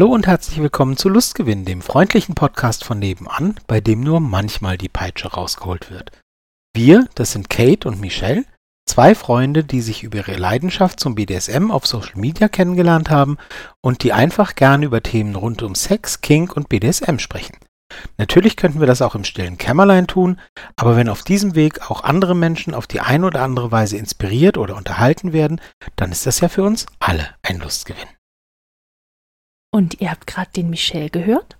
Hallo und herzlich willkommen zu Lustgewinn, dem freundlichen Podcast von nebenan, bei dem nur manchmal die Peitsche rausgeholt wird. Wir, das sind Kate und Michelle, zwei Freunde, die sich über ihre Leidenschaft zum BDSM auf Social Media kennengelernt haben und die einfach gerne über Themen rund um Sex, Kink und BDSM sprechen. Natürlich könnten wir das auch im stillen Kämmerlein tun, aber wenn auf diesem Weg auch andere Menschen auf die eine oder andere Weise inspiriert oder unterhalten werden, dann ist das ja für uns alle ein Lustgewinn. Und ihr habt gerade den Michel gehört?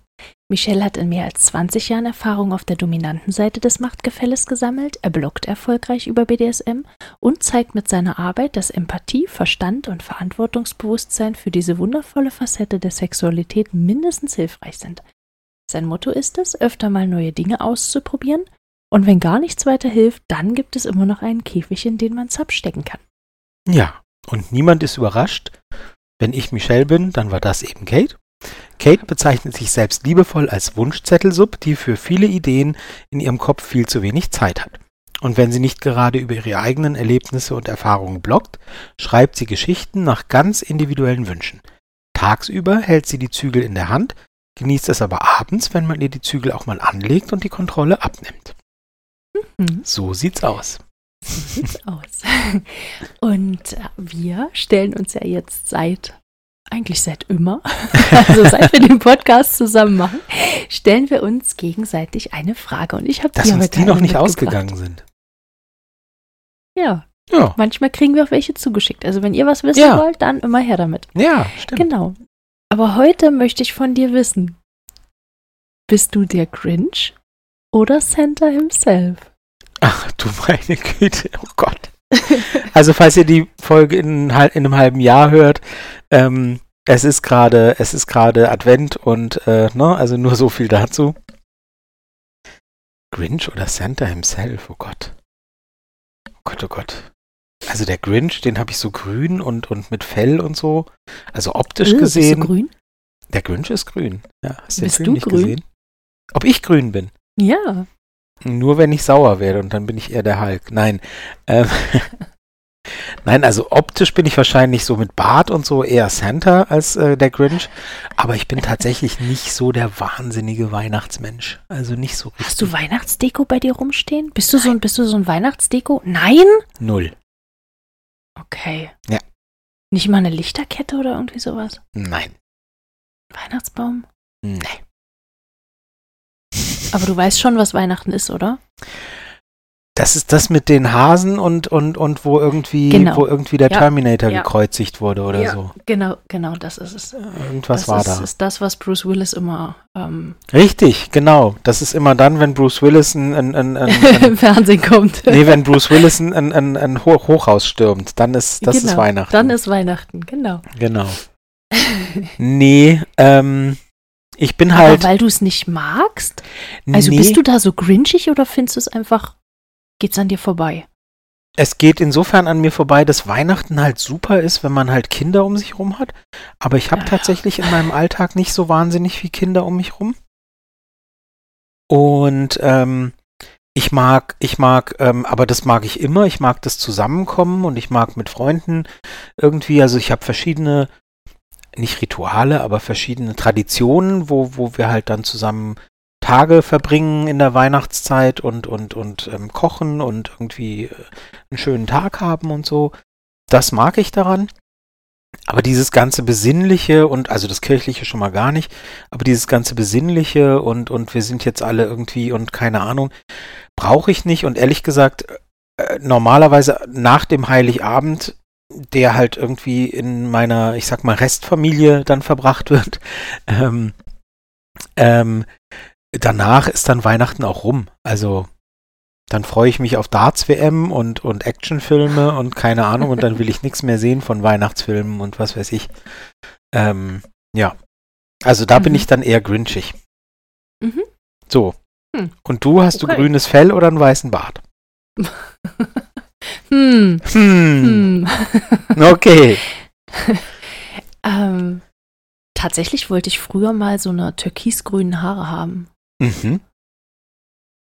Michel hat in mehr als 20 Jahren Erfahrung auf der dominanten Seite des Machtgefälles gesammelt, er bloggt erfolgreich über BDSM und zeigt mit seiner Arbeit, dass Empathie, Verstand und Verantwortungsbewusstsein für diese wundervolle Facette der Sexualität mindestens hilfreich sind. Sein Motto ist es, öfter mal neue Dinge auszuprobieren und wenn gar nichts weiter hilft, dann gibt es immer noch einen Käfig, in den man Zap stecken kann. Ja, und niemand ist überrascht, wenn ich Michelle bin, dann war das eben Kate. Kate bezeichnet sich selbst liebevoll als Wunschzettelsub, die für viele Ideen in ihrem Kopf viel zu wenig Zeit hat. Und wenn sie nicht gerade über ihre eigenen Erlebnisse und Erfahrungen bloggt, schreibt sie Geschichten nach ganz individuellen Wünschen. Tagsüber hält sie die Zügel in der Hand, genießt es aber abends, wenn man ihr die Zügel auch mal anlegt und die Kontrolle abnimmt. Mhm. So sieht's aus. So sieht's aus. Und wir stellen uns ja jetzt seit, eigentlich seit immer, also seit wir den Podcast zusammen machen, stellen wir uns gegenseitig eine Frage. Und ich habe Dass uns die noch nicht ausgegangen sind. Ja. Ja. Manchmal kriegen wir auch welche zugeschickt. Also wenn ihr was wissen ja. wollt, dann immer her damit. Ja, stimmt. Genau. Aber heute möchte ich von dir wissen, bist du der Grinch oder Santa himself? Ach du meine Güte, oh Gott. Also falls ihr die Folge in, in einem halben Jahr hört, ähm, es ist gerade, es ist gerade Advent und äh, ne, also nur so viel dazu. Grinch oder Santa himself, oh Gott. Oh Gott, oh Gott. Also der Grinch, den habe ich so grün und, und mit Fell und so. Also optisch äh, gesehen. Bist du grün? Der Grinch ist grün. Ja, hast du bist den Film nicht grün? gesehen? Ob ich grün bin? Ja. Nur wenn ich sauer werde und dann bin ich eher der Hulk. Nein. Ähm, Nein, also optisch bin ich wahrscheinlich so mit Bart und so eher Santa als äh, der Grinch. Aber ich bin tatsächlich nicht so der wahnsinnige Weihnachtsmensch. Also nicht so richtig. Hast du Weihnachtsdeko bei dir rumstehen? Bist du so ein, bist du so ein Weihnachtsdeko? Nein? Null. Okay. Ja. Nicht mal eine Lichterkette oder irgendwie sowas? Nein. Weihnachtsbaum? Nee. Aber du weißt schon, was Weihnachten ist, oder? Das ist das mit den Hasen und, und, und wo irgendwie, genau. wo irgendwie der ja. Terminator ja. gekreuzigt wurde oder ja. so. Genau, genau, das ist es. Irgendwas das war ist, da. Das ist das, was Bruce Willis immer. Ähm Richtig, genau. Das ist immer dann, wenn Bruce Willis ein, ein, ein, ein im Fernsehen kommt. nee, wenn Bruce Willis ein, ein, ein, Hochhaus stürmt, dann ist das genau, ist Weihnachten. Dann ist Weihnachten, genau. Genau. nee, ähm, ich bin Aber halt. weil du es nicht magst? Also nee. bist du da so grinchig oder findest du es einfach, geht's an dir vorbei? Es geht insofern an mir vorbei, dass Weihnachten halt super ist, wenn man halt Kinder um sich rum hat. Aber ich habe ja. tatsächlich in meinem Alltag nicht so wahnsinnig viele Kinder um mich rum. Und ähm, ich mag, ich mag, ähm, aber das mag ich immer. Ich mag das Zusammenkommen und ich mag mit Freunden irgendwie. Also ich habe verschiedene nicht Rituale, aber verschiedene Traditionen, wo, wo wir halt dann zusammen Tage verbringen in der Weihnachtszeit und, und, und ähm, kochen und irgendwie äh, einen schönen Tag haben und so. Das mag ich daran. Aber dieses ganze Besinnliche und, also das Kirchliche schon mal gar nicht, aber dieses ganze Besinnliche und, und wir sind jetzt alle irgendwie und keine Ahnung, brauche ich nicht. Und ehrlich gesagt, äh, normalerweise nach dem Heiligabend der halt irgendwie in meiner, ich sag mal, Restfamilie dann verbracht wird. Ähm, ähm, danach ist dann Weihnachten auch rum. Also dann freue ich mich auf Darts-WM und, und Actionfilme und keine Ahnung und dann will ich nichts mehr sehen von Weihnachtsfilmen und was weiß ich. Ähm, ja. Also da mhm. bin ich dann eher grinchig. Mhm. So. Hm. Und du, hast okay. du grünes Fell oder einen weißen Bart? Hm. Hm. hm. Okay. ähm, tatsächlich wollte ich früher mal so eine türkisgrünen Haare haben. Mhm.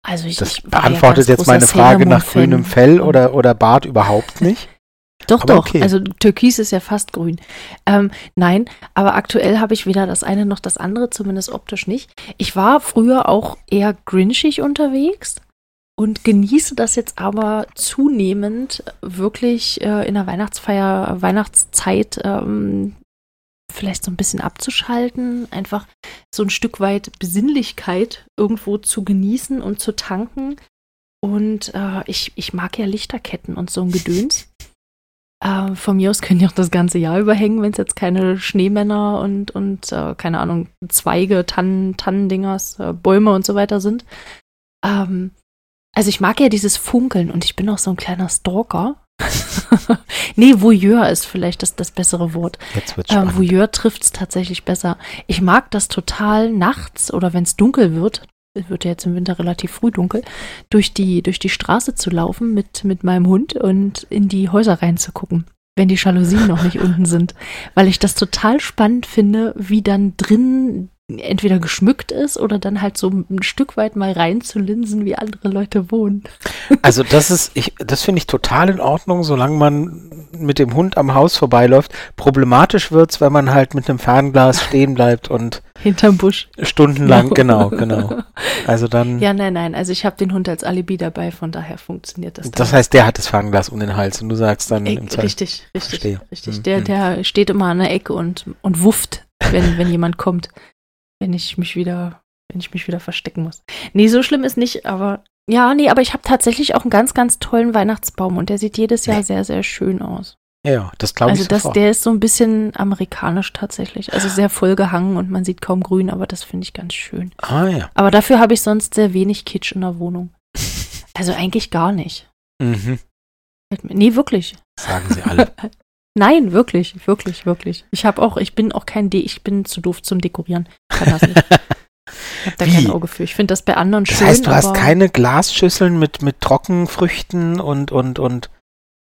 Also ich, das ich beantwortet ja jetzt meine Frage nach grünem Fell oder, oder Bart überhaupt nicht. Doch, Aber doch. okay. Also Türkis ist ja fast grün. Ähm, nein, aber aktuell habe ich weder das eine noch das andere, zumindest optisch nicht. Ich war früher auch eher grinchig unterwegs und genieße das jetzt aber zunehmend wirklich äh, in der Weihnachtsfeier, Weihnachtszeit ähm, vielleicht so ein bisschen abzuschalten, einfach so ein Stück weit Besinnlichkeit irgendwo zu genießen und zu tanken. Und äh, ich, ich mag ja Lichterketten und so ein Gedöns. Äh, von mir aus können die auch das ganze Jahr überhängen, wenn es jetzt keine Schneemänner und, und äh, keine Ahnung, Zweige, Tannen, Tannendingers, äh, Bäume und so weiter sind. Ähm, also ich mag ja dieses Funkeln und ich bin auch so ein kleiner Stalker. nee, Voyeur ist vielleicht das, das bessere Wort. Jetzt wird's Ähm. Voyeur trifft es tatsächlich besser. Ich mag das total nachts oder wenn es dunkel wird, es wird ja jetzt im Winter relativ früh dunkel, durch die, durch die Straße zu laufen mit, mit meinem Hund und in die Häuser reinzugucken, wenn die Jalousien noch nicht unten sind. Weil ich das total spannend finde, wie dann drin entweder geschmückt ist oder dann halt so ein Stück weit mal reinzulinsen, wie andere Leute wohnen. Also das ist, ich, das finde ich total in Ordnung, solange man mit dem Hund am Haus vorbeiläuft. Problematisch wird's, wenn man halt mit einem Fernglas stehen bleibt und Hinterm Busch. stundenlang, genau, genau. Also dann, Ja, nein, nein. Also ich habe den Hund als Alibi dabei, von daher funktioniert das. das heißt, der hat das Fernglas um den Hals und du sagst dann Ey, im Zweifel. richtig, richtig, Verstehe. richtig. Mhm. Der, der steht immer an der Ecke und, und wufft, wenn, wenn jemand kommt, wenn ich mich wieder, wenn ich mich wieder verstecken muss. Nee, so schlimm ist nicht, aber ja, nee, aber ich habe tatsächlich auch einen ganz, ganz tollen Weihnachtsbaum und der sieht jedes Jahr sehr, sehr schön aus. Ja, das glaube Also ich das, sofort. der ist so ein bisschen amerikanisch tatsächlich. Also sehr voll gehangen und man sieht kaum grün, aber das finde ich ganz schön. ah ja. Aber dafür habe ich sonst sehr wenig Kitsch in der Wohnung. Also eigentlich gar nicht. Mhm. Nee, wirklich. Sagen sie alle. Nein, wirklich, wirklich, wirklich. Ich habe auch, ich bin auch kein D, ich bin zu doof zum Dekorieren. Kann das nicht. Ich habe da Wie? kein Auge für. Ich finde das bei anderen Das schön. heißt, du hast keine Glasschüsseln mit, mit Trockenfrüchten und, und, und.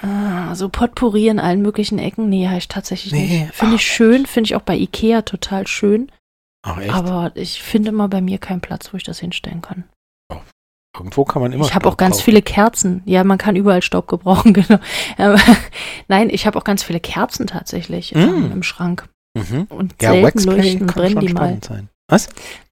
Ah, so Potpourri in allen möglichen Ecken, nee, habe ich tatsächlich Nee, nicht. Finde ich schön, finde ich auch bei Ikea total schön. Ach echt? Aber ich finde mal bei mir keinen Platz, wo ich das hinstellen kann. Irgendwo kann man immer. ich habe auch ganz kaufen. viele Kerzen. Ja, man kann überall Staub gebrauchen, genau. Aber, nein, ich habe auch ganz viele Kerzen tatsächlich ähm, Mm. im Schrank. Mhm. Und Ja, selten Waxplay leuchten, brennen die mal. sein. Was?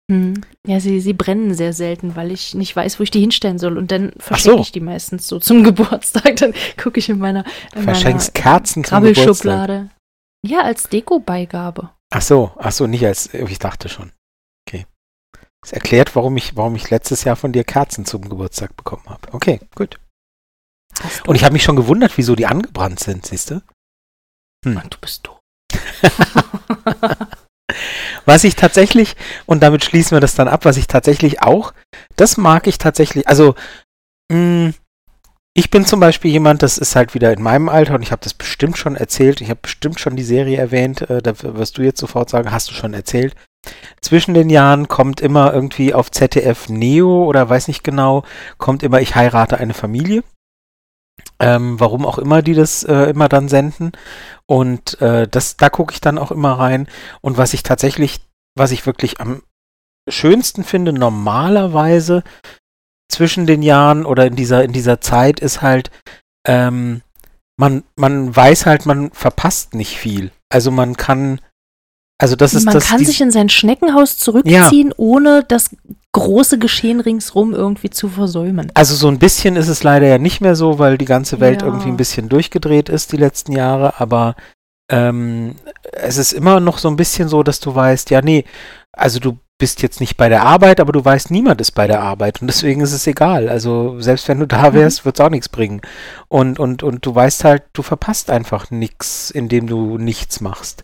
Hm. Ja, sie, sie brennen sehr selten, weil ich nicht weiß, wo ich die hinstellen soll. Und dann verschenke so. ich die meistens so zum Geburtstag. Dann gucke ich in meiner, in Verschenkst meiner Kerzen zum Geburtstag. Krabbelschublade. Ja, als Dekobeigabe. Ach so, ach so, nicht als, ich dachte schon. Das erklärt, warum ich, warum ich letztes Jahr von dir Kerzen zum Geburtstag bekommen habe. Okay, gut. Und ich habe mich schon gewundert, wieso die angebrannt sind, siehst du? Mann, du bist doof. Was ich tatsächlich, und damit schließen wir das dann ab, was ich tatsächlich auch, das mag ich tatsächlich, also, mh, ich bin zum Beispiel jemand, das ist halt wieder in meinem Alter und ich habe das bestimmt schon erzählt, ich habe bestimmt schon die Serie erwähnt, äh, da wirst du jetzt sofort sagen, hast du schon erzählt. Zwischen den Jahren kommt immer irgendwie auf ZDF Neo oder weiß nicht genau, kommt immer Ich heirate eine Familie. Ähm, warum auch immer die das äh, immer dann senden. Und äh, das, da gucke ich dann auch immer rein. Und was ich tatsächlich, was ich wirklich am schönsten finde, normalerweise zwischen den Jahren oder in dieser, in dieser Zeit ist halt, ähm, man, man weiß halt, man verpasst nicht viel. Also man kann, also das ist Man das. kann sich in sein Schneckenhaus zurückziehen, ohne das große Geschehen ringsrum irgendwie zu versäumen. Also so ein bisschen ist es leider ja nicht mehr so, weil die ganze Welt Ja. irgendwie ein bisschen durchgedreht ist die letzten Jahre, aber ähm, es ist immer noch so ein bisschen so, dass du weißt, ja, nee, also du bist jetzt nicht bei der Arbeit, aber du weißt, niemand ist bei der Arbeit und deswegen ist es egal. Also selbst wenn du da Mhm. wärst, wird es auch nichts bringen. Und, und, und du weißt halt, du verpasst einfach nichts, indem du nichts machst.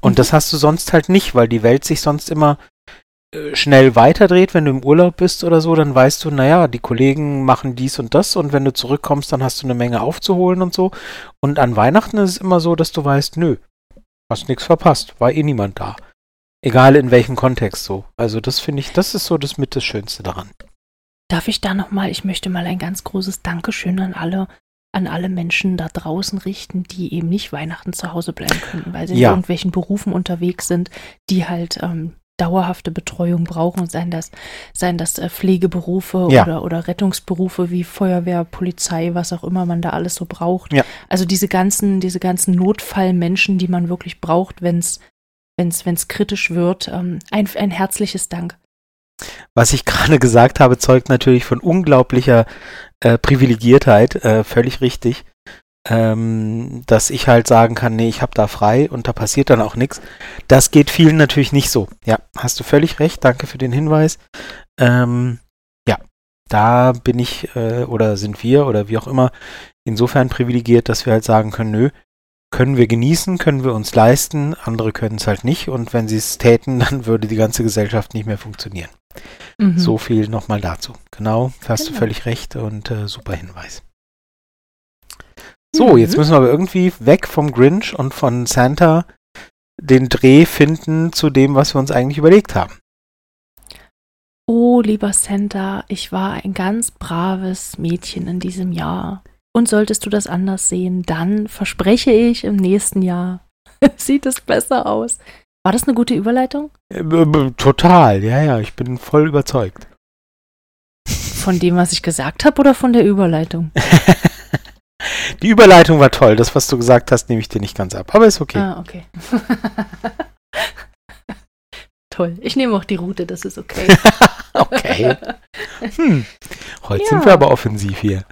Und Mhm. das hast du sonst halt nicht, weil die Welt sich sonst immer äh, schnell weiterdreht, wenn du im Urlaub bist oder so, dann weißt du, naja, die Kollegen machen dies und das und wenn du zurückkommst, dann hast du eine Menge aufzuholen und so. Und an Weihnachten ist es immer so, dass du weißt, nö, hast nichts verpasst, war eh niemand da. Egal in welchem Kontext so. Also das finde ich, das ist so das mit das Schönste daran. Darf ich da nochmal, ich möchte mal ein ganz großes Dankeschön an alle, an alle Menschen da draußen richten, die eben nicht Weihnachten zu Hause bleiben können, weil sie Ja. in irgendwelchen Berufen unterwegs sind, die halt ähm, dauerhafte Betreuung brauchen, seien das, seien das äh, Pflegeberufe Ja. oder, oder Rettungsberufe wie Feuerwehr, Polizei, was auch immer man da alles so braucht. Ja. Also diese ganzen, diese ganzen Notfallmenschen, die man wirklich braucht, wenn es wenn's, wenn's kritisch wird. Ähm, ein, ein herzliches Dank. Was ich gerade gesagt habe, zeugt natürlich von unglaublicher äh, Privilegiertheit, äh, völlig richtig. Ähm, dass ich halt sagen kann, nee, ich habe da frei und da passiert dann auch nichts. Das geht vielen natürlich nicht so. Ja, hast du völlig recht, danke für den Hinweis. Ähm, ja, da bin ich äh, oder sind wir oder wie auch immer insofern privilegiert, dass wir halt sagen können, nö, können wir genießen, können wir uns leisten, andere können es halt nicht und wenn sie es täten, dann würde die ganze Gesellschaft nicht mehr funktionieren. Mhm. So viel nochmal dazu. Genau, hast du Genau. völlig recht und äh, super Hinweis. So, Mhm. jetzt müssen wir aber irgendwie weg vom Grinch und von Santa den Dreh finden zu dem, was wir uns eigentlich überlegt haben. Oh, lieber Santa, ich war ein ganz braves Mädchen in diesem Jahr. Und solltest du das anders sehen, dann verspreche ich, im nächsten Jahr sieht es besser aus. War das eine gute Überleitung? Äh, total, ja, ja, ich bin voll überzeugt. Von dem, was ich gesagt habe, oder von der Überleitung? Die Überleitung war toll. Das, was du gesagt hast, nehme ich dir nicht ganz ab. Aber ist okay. Ah, okay. Toll. Ich nehme auch die Route, das ist okay. okay. Hm. Heute Ja. sind wir aber offensiv hier.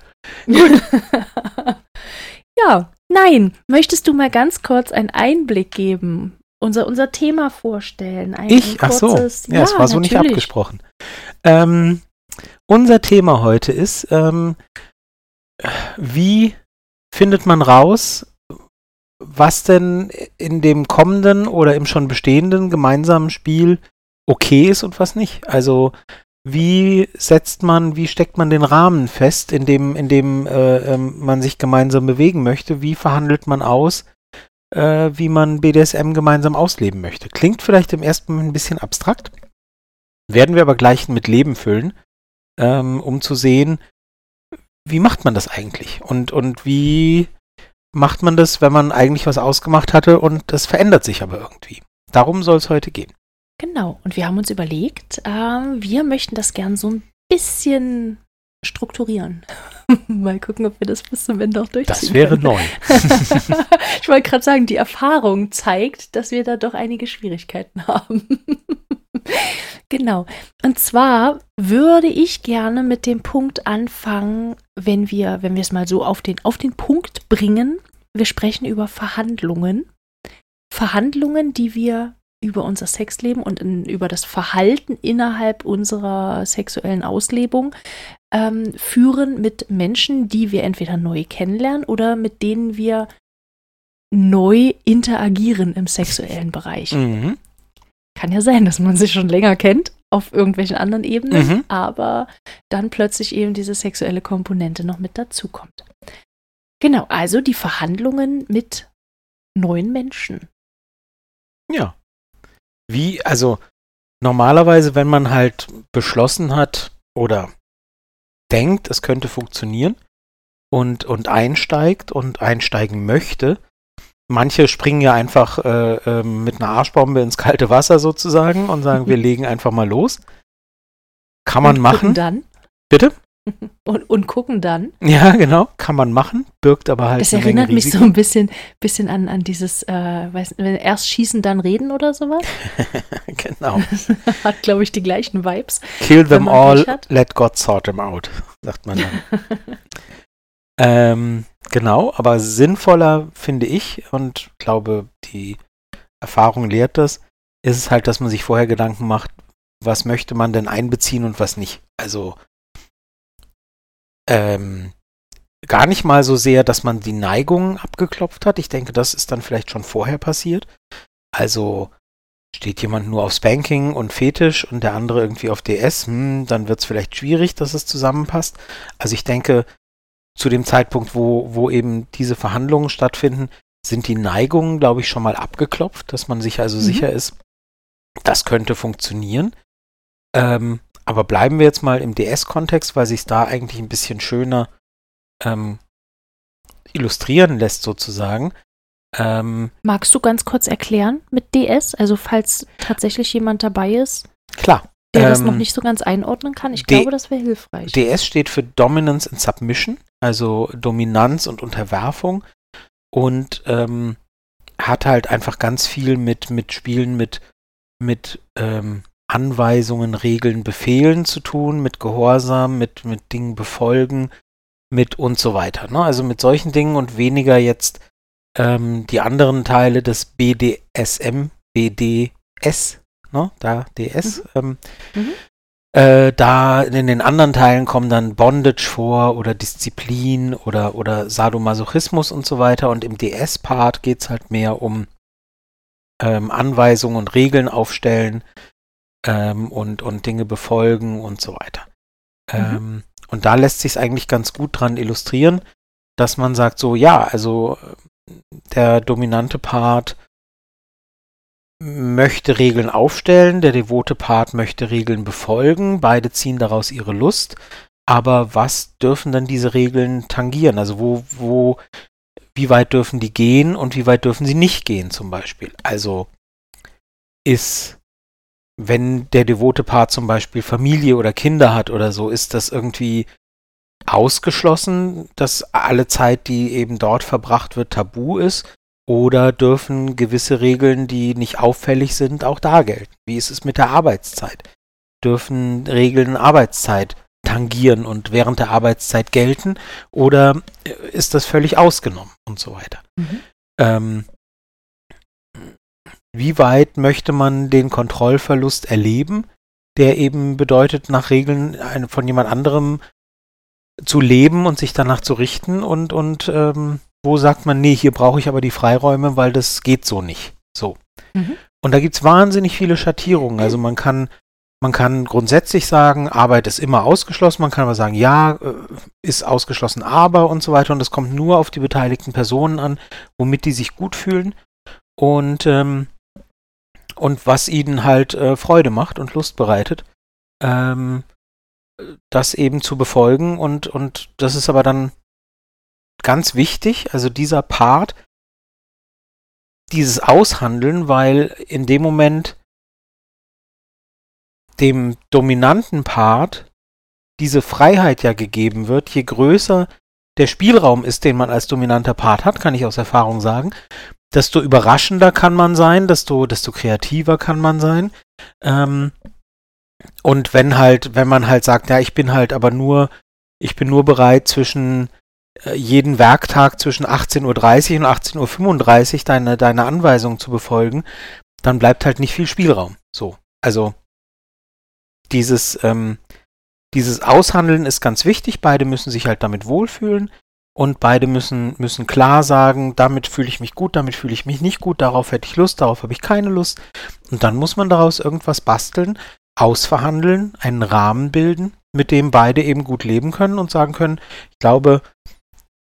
ja, nein. Möchtest du mal ganz kurz einen Einblick geben? Unser, unser Thema vorstellen. Ein, Ich? ein Ach so. kurzes- Ja, es war so nicht abgesprochen. Ähm, unser Thema heute ist, ähm, wie findet man raus, was denn in dem kommenden oder im schon bestehenden gemeinsamen Spiel okay ist und was nicht? Also wie setzt man, wie steckt man den Rahmen fest, in dem, in dem äh, ähm, man sich gemeinsam bewegen möchte? Wie verhandelt man aus, äh, wie man BDSM gemeinsam ausleben möchte? Klingt vielleicht im ersten Moment ein bisschen abstrakt, werden wir aber gleich mit Leben füllen, ähm, um zu sehen, wie macht man das eigentlich? Und, und wie macht man das, wenn man eigentlich was ausgemacht hatte und das verändert sich aber irgendwie? Darum soll es heute gehen. Genau. Und wir haben uns überlegt, ähm, wir möchten das gern so ein bisschen strukturieren. Mal gucken, ob wir das bis zum Ende auch durchziehen Das wäre können. neu. ich wollte gerade sagen, die Erfahrung zeigt, dass wir da doch einige Schwierigkeiten haben. genau. Und zwar würde ich gerne mit dem Punkt anfangen, wenn wir, wenn wir es mal so auf den, auf den Punkt bringen. Wir sprechen über Verhandlungen. Verhandlungen, die wir über unser Sexleben und in, über das Verhalten innerhalb unserer sexuellen Auslebung ähm, führen mit Menschen, die wir entweder neu kennenlernen oder mit denen wir neu interagieren im sexuellen Bereich. Mhm. Kann ja sein, dass man sich schon länger kennt auf irgendwelchen anderen Ebenen, Mhm. aber dann plötzlich eben diese sexuelle Komponente noch mit dazukommt. Genau, also die Verhandlungen mit neuen Menschen. Ja. Wie, also normalerweise, wenn man halt beschlossen hat oder denkt, es könnte funktionieren und, und einsteigt und einsteigen möchte, manche springen ja einfach äh, ähm, mit einer Arschbombe ins kalte Wasser sozusagen und sagen, wir legen einfach mal los. Kann man und machen. Dann. Bitte? Und, und gucken dann. Ja, genau, kann man machen, birgt aber halt Das erinnert mich so ein bisschen, bisschen an, an dieses, äh, weiß, wenn erst schießen, dann reden oder sowas. genau. Hat, glaube ich, die gleichen Vibes. Kill them all, let God sort them out, sagt man dann. Ähm, genau, aber sinnvoller finde ich und glaube, die Erfahrung lehrt das, ist es halt, dass man sich vorher Gedanken macht, was möchte man denn einbeziehen und was nicht. Also ähm, gar nicht mal so sehr, dass man die Neigungen abgeklopft hat. Ich denke, das ist dann vielleicht schon vorher passiert. Also steht jemand nur auf Spanking und Fetisch und der andere irgendwie auf DS, hm, dann wird es vielleicht schwierig, dass es zusammenpasst. Also ich denke, zu dem Zeitpunkt, wo, wo eben diese Verhandlungen stattfinden, sind die Neigungen, glaube ich, schon mal abgeklopft, dass man sich also Mhm. sicher ist, das könnte funktionieren. Ähm, aber bleiben wir jetzt mal im DS-Kontext, weil sich da eigentlich ein bisschen schöner ähm, illustrieren lässt, sozusagen. Ähm, Magst du ganz kurz erklären mit DS? Also falls tatsächlich jemand dabei ist, klar. der das noch ähm, nicht so ganz einordnen kann. Ich D- glaube, das wäre hilfreich. DS steht für Dominance and Submission, also Dominanz und Unterwerfung und ähm, hat halt einfach ganz viel mit, mit Spielen mit, mit ähm, Anweisungen, Regeln, Befehlen zu tun, mit Gehorsam, mit, mit Dingen befolgen, mit und so weiter. Ne? Also mit solchen Dingen und weniger jetzt ähm, die anderen Teile des BDSM, BDS, ne? da DS, ähm, Mhm. äh, da in den anderen Teilen kommen dann Bondage vor oder Disziplin oder, oder Sadomasochismus und so weiter. Und im DS-Part geht es halt mehr um ähm, Anweisungen und Regeln aufstellen ähm, und, und Dinge befolgen und so weiter. Mhm. Ähm, und da lässt sich es eigentlich ganz gut dran illustrieren, dass man sagt, so ja, also äh, der dominante Part möchte Regeln aufstellen, der devote Part möchte Regeln befolgen, beide ziehen daraus ihre Lust, aber was dürfen dann diese Regeln tangieren? Also wo, wo, wie weit dürfen die gehen und wie weit dürfen sie nicht gehen zum Beispiel? Also ist, wenn der devote Part zum Beispiel Familie oder Kinder hat oder so, ist das irgendwie ausgeschlossen, dass alle Zeit, die eben dort verbracht wird, tabu ist? Oder dürfen gewisse Regeln, die nicht auffällig sind, auch da gelten? Wie ist es mit der Arbeitszeit? Dürfen Regeln Arbeitszeit tangieren und während der Arbeitszeit gelten? Oder äh, ist das völlig ausgenommen und so weiter? Mhm. Ähm, wie weit möchte man den Kontrollverlust erleben, der eben bedeutet, nach Regeln von jemand anderem zu leben und sich danach zu richten und, und ähm, wo sagt man, nee, hier brauche ich aber die Freiräume, weil das geht so nicht. So. Mhm. Und da gibt es wahnsinnig viele Schattierungen. Also man kann, man kann grundsätzlich sagen, Arbeit ist immer ausgeschlossen, man kann aber sagen, ja, äh, ist ausgeschlossen, aber und so weiter. Und es kommt nur auf die beteiligten Personen an, womit die sich gut fühlen und, ähm, und was ihnen halt äh, Freude macht und Lust bereitet. Ähm, das eben zu befolgen und, und das ist aber dann ganz wichtig, also dieser Part, dieses Aushandeln, weil in dem Moment dem dominanten Part diese Freiheit ja gegeben wird, je größer der Spielraum ist, den man als dominanter Part hat, kann ich aus Erfahrung sagen, desto überraschender kann man sein, desto, desto kreativer kann man sein. Ähm, und wenn halt, wenn man halt sagt, ja, ich bin halt aber nur, ich bin nur bereit zwischen äh, jeden Werktag zwischen 18.30 Uhr und 18.35 Uhr deine, deine Anweisungen zu befolgen, dann bleibt halt nicht viel Spielraum. So. Also dieses, ähm, dieses Aushandeln ist ganz wichtig. Beide müssen sich halt damit wohlfühlen und beide müssen, müssen klar sagen, damit fühle ich mich gut, damit fühle ich mich nicht gut, darauf hätte ich Lust, darauf habe ich keine Lust. Und dann muss man daraus irgendwas basteln, ausverhandeln, einen Rahmen bilden, mit dem beide eben gut leben können und sagen können, ich glaube,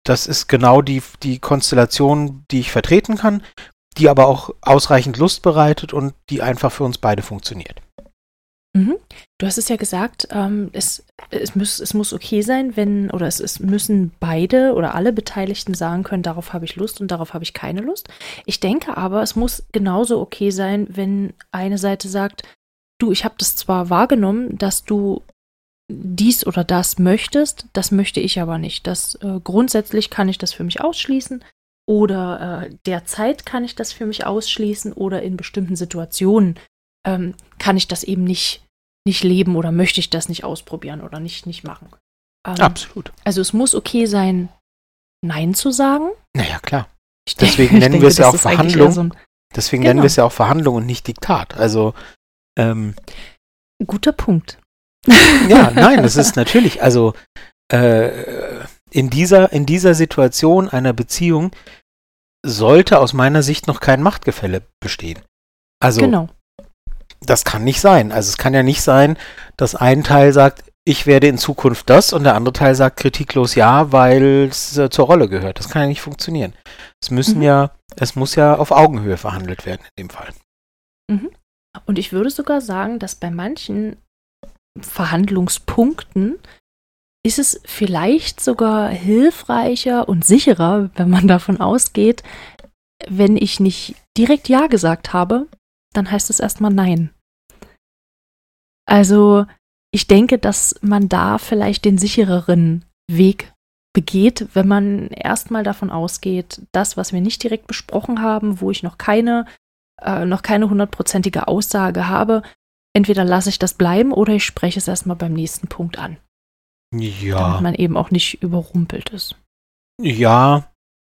das ist genau die, die Konstellation, die ich vertreten kann, die aber auch ausreichend Lust bereitet und die einfach für uns beide funktioniert. Mhm. Du hast es ja gesagt, ähm, es, es, muss, es muss okay sein, wenn, oder es, es müssen beide oder alle Beteiligten sagen können, darauf habe ich Lust und darauf habe ich keine Lust. Ich denke aber, es muss genauso okay sein, wenn eine Seite sagt, du, ich habe das zwar wahrgenommen, dass du dies oder das möchtest, das möchte ich aber nicht. Das äh, grundsätzlich kann ich das für mich ausschließen oder äh, derzeit kann ich das für mich ausschließen oder in bestimmten Situationen ähm, kann ich das eben nicht nicht leben oder möchte ich das nicht ausprobieren oder nicht nicht machen. Ähm, Absolut. Also es muss okay sein, Nein zu sagen. Naja, klar. Ich Deswegen ich nennen wir es ja auch Verhandlung. So Deswegen Genau. nennen wir es ja auch Verhandlung und nicht Diktat. Also, ähm, guter Punkt. ja, nein, das ist natürlich, also äh, in, dieser, in dieser Situation einer Beziehung sollte aus meiner Sicht noch kein Machtgefälle bestehen. Also, genau. Das kann nicht sein. Also, es kann ja nicht sein, dass ein Teil sagt, ich werde in Zukunft das und der andere Teil sagt kritiklos ja, weil es äh, zur Rolle gehört. Das kann ja nicht funktionieren. Es müssen Mhm. ja, es muss ja auf Augenhöhe verhandelt werden in dem Fall. Und ich würde sogar sagen, dass bei manchen Verhandlungspunkten ist es vielleicht sogar hilfreicher und sicherer, wenn man davon ausgeht, wenn ich nicht direkt Ja gesagt habe, dann heißt es erstmal Nein. Also ich denke, dass man da vielleicht den sichereren Weg begeht, wenn man erstmal davon ausgeht, das, was wir nicht direkt besprochen haben, wo ich noch keine, äh, noch keine hundertprozentige Aussage habe, entweder lasse ich das bleiben oder ich spreche es erstmal beim nächsten Punkt an. Ja. Damit man eben auch nicht überrumpelt ist. Ja,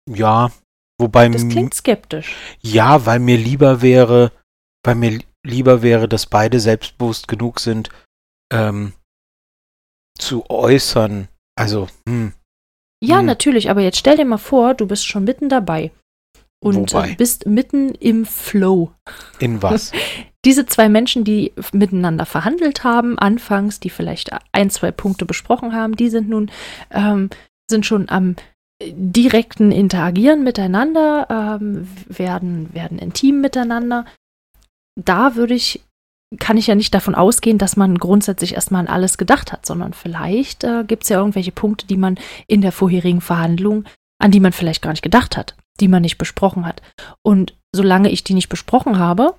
ja. Wobei Das klingt skeptisch. ja, weil mir lieber wäre, weil mir lieber wäre, dass beide selbstbewusst genug sind, ähm, zu äußern. Also, hm, Ja, Hm. natürlich, aber jetzt stell dir mal vor, du bist schon mitten dabei und Wobei? äh, bist mitten im Flow. in was? Diese zwei Menschen, die miteinander verhandelt haben, anfangs, die vielleicht ein, zwei Punkte besprochen haben, die sind nun, ähm, sind schon am äh, direkten Interagieren miteinander, ähm, werden, werden intim miteinander. Da würde ich, kann ich ja nicht davon ausgehen, dass man grundsätzlich erstmal an alles gedacht hat, sondern vielleicht äh, gibt es ja irgendwelche Punkte, die man in der vorherigen Verhandlung, an die man vielleicht gar nicht gedacht hat, die man nicht besprochen hat. Und solange ich die nicht besprochen habe,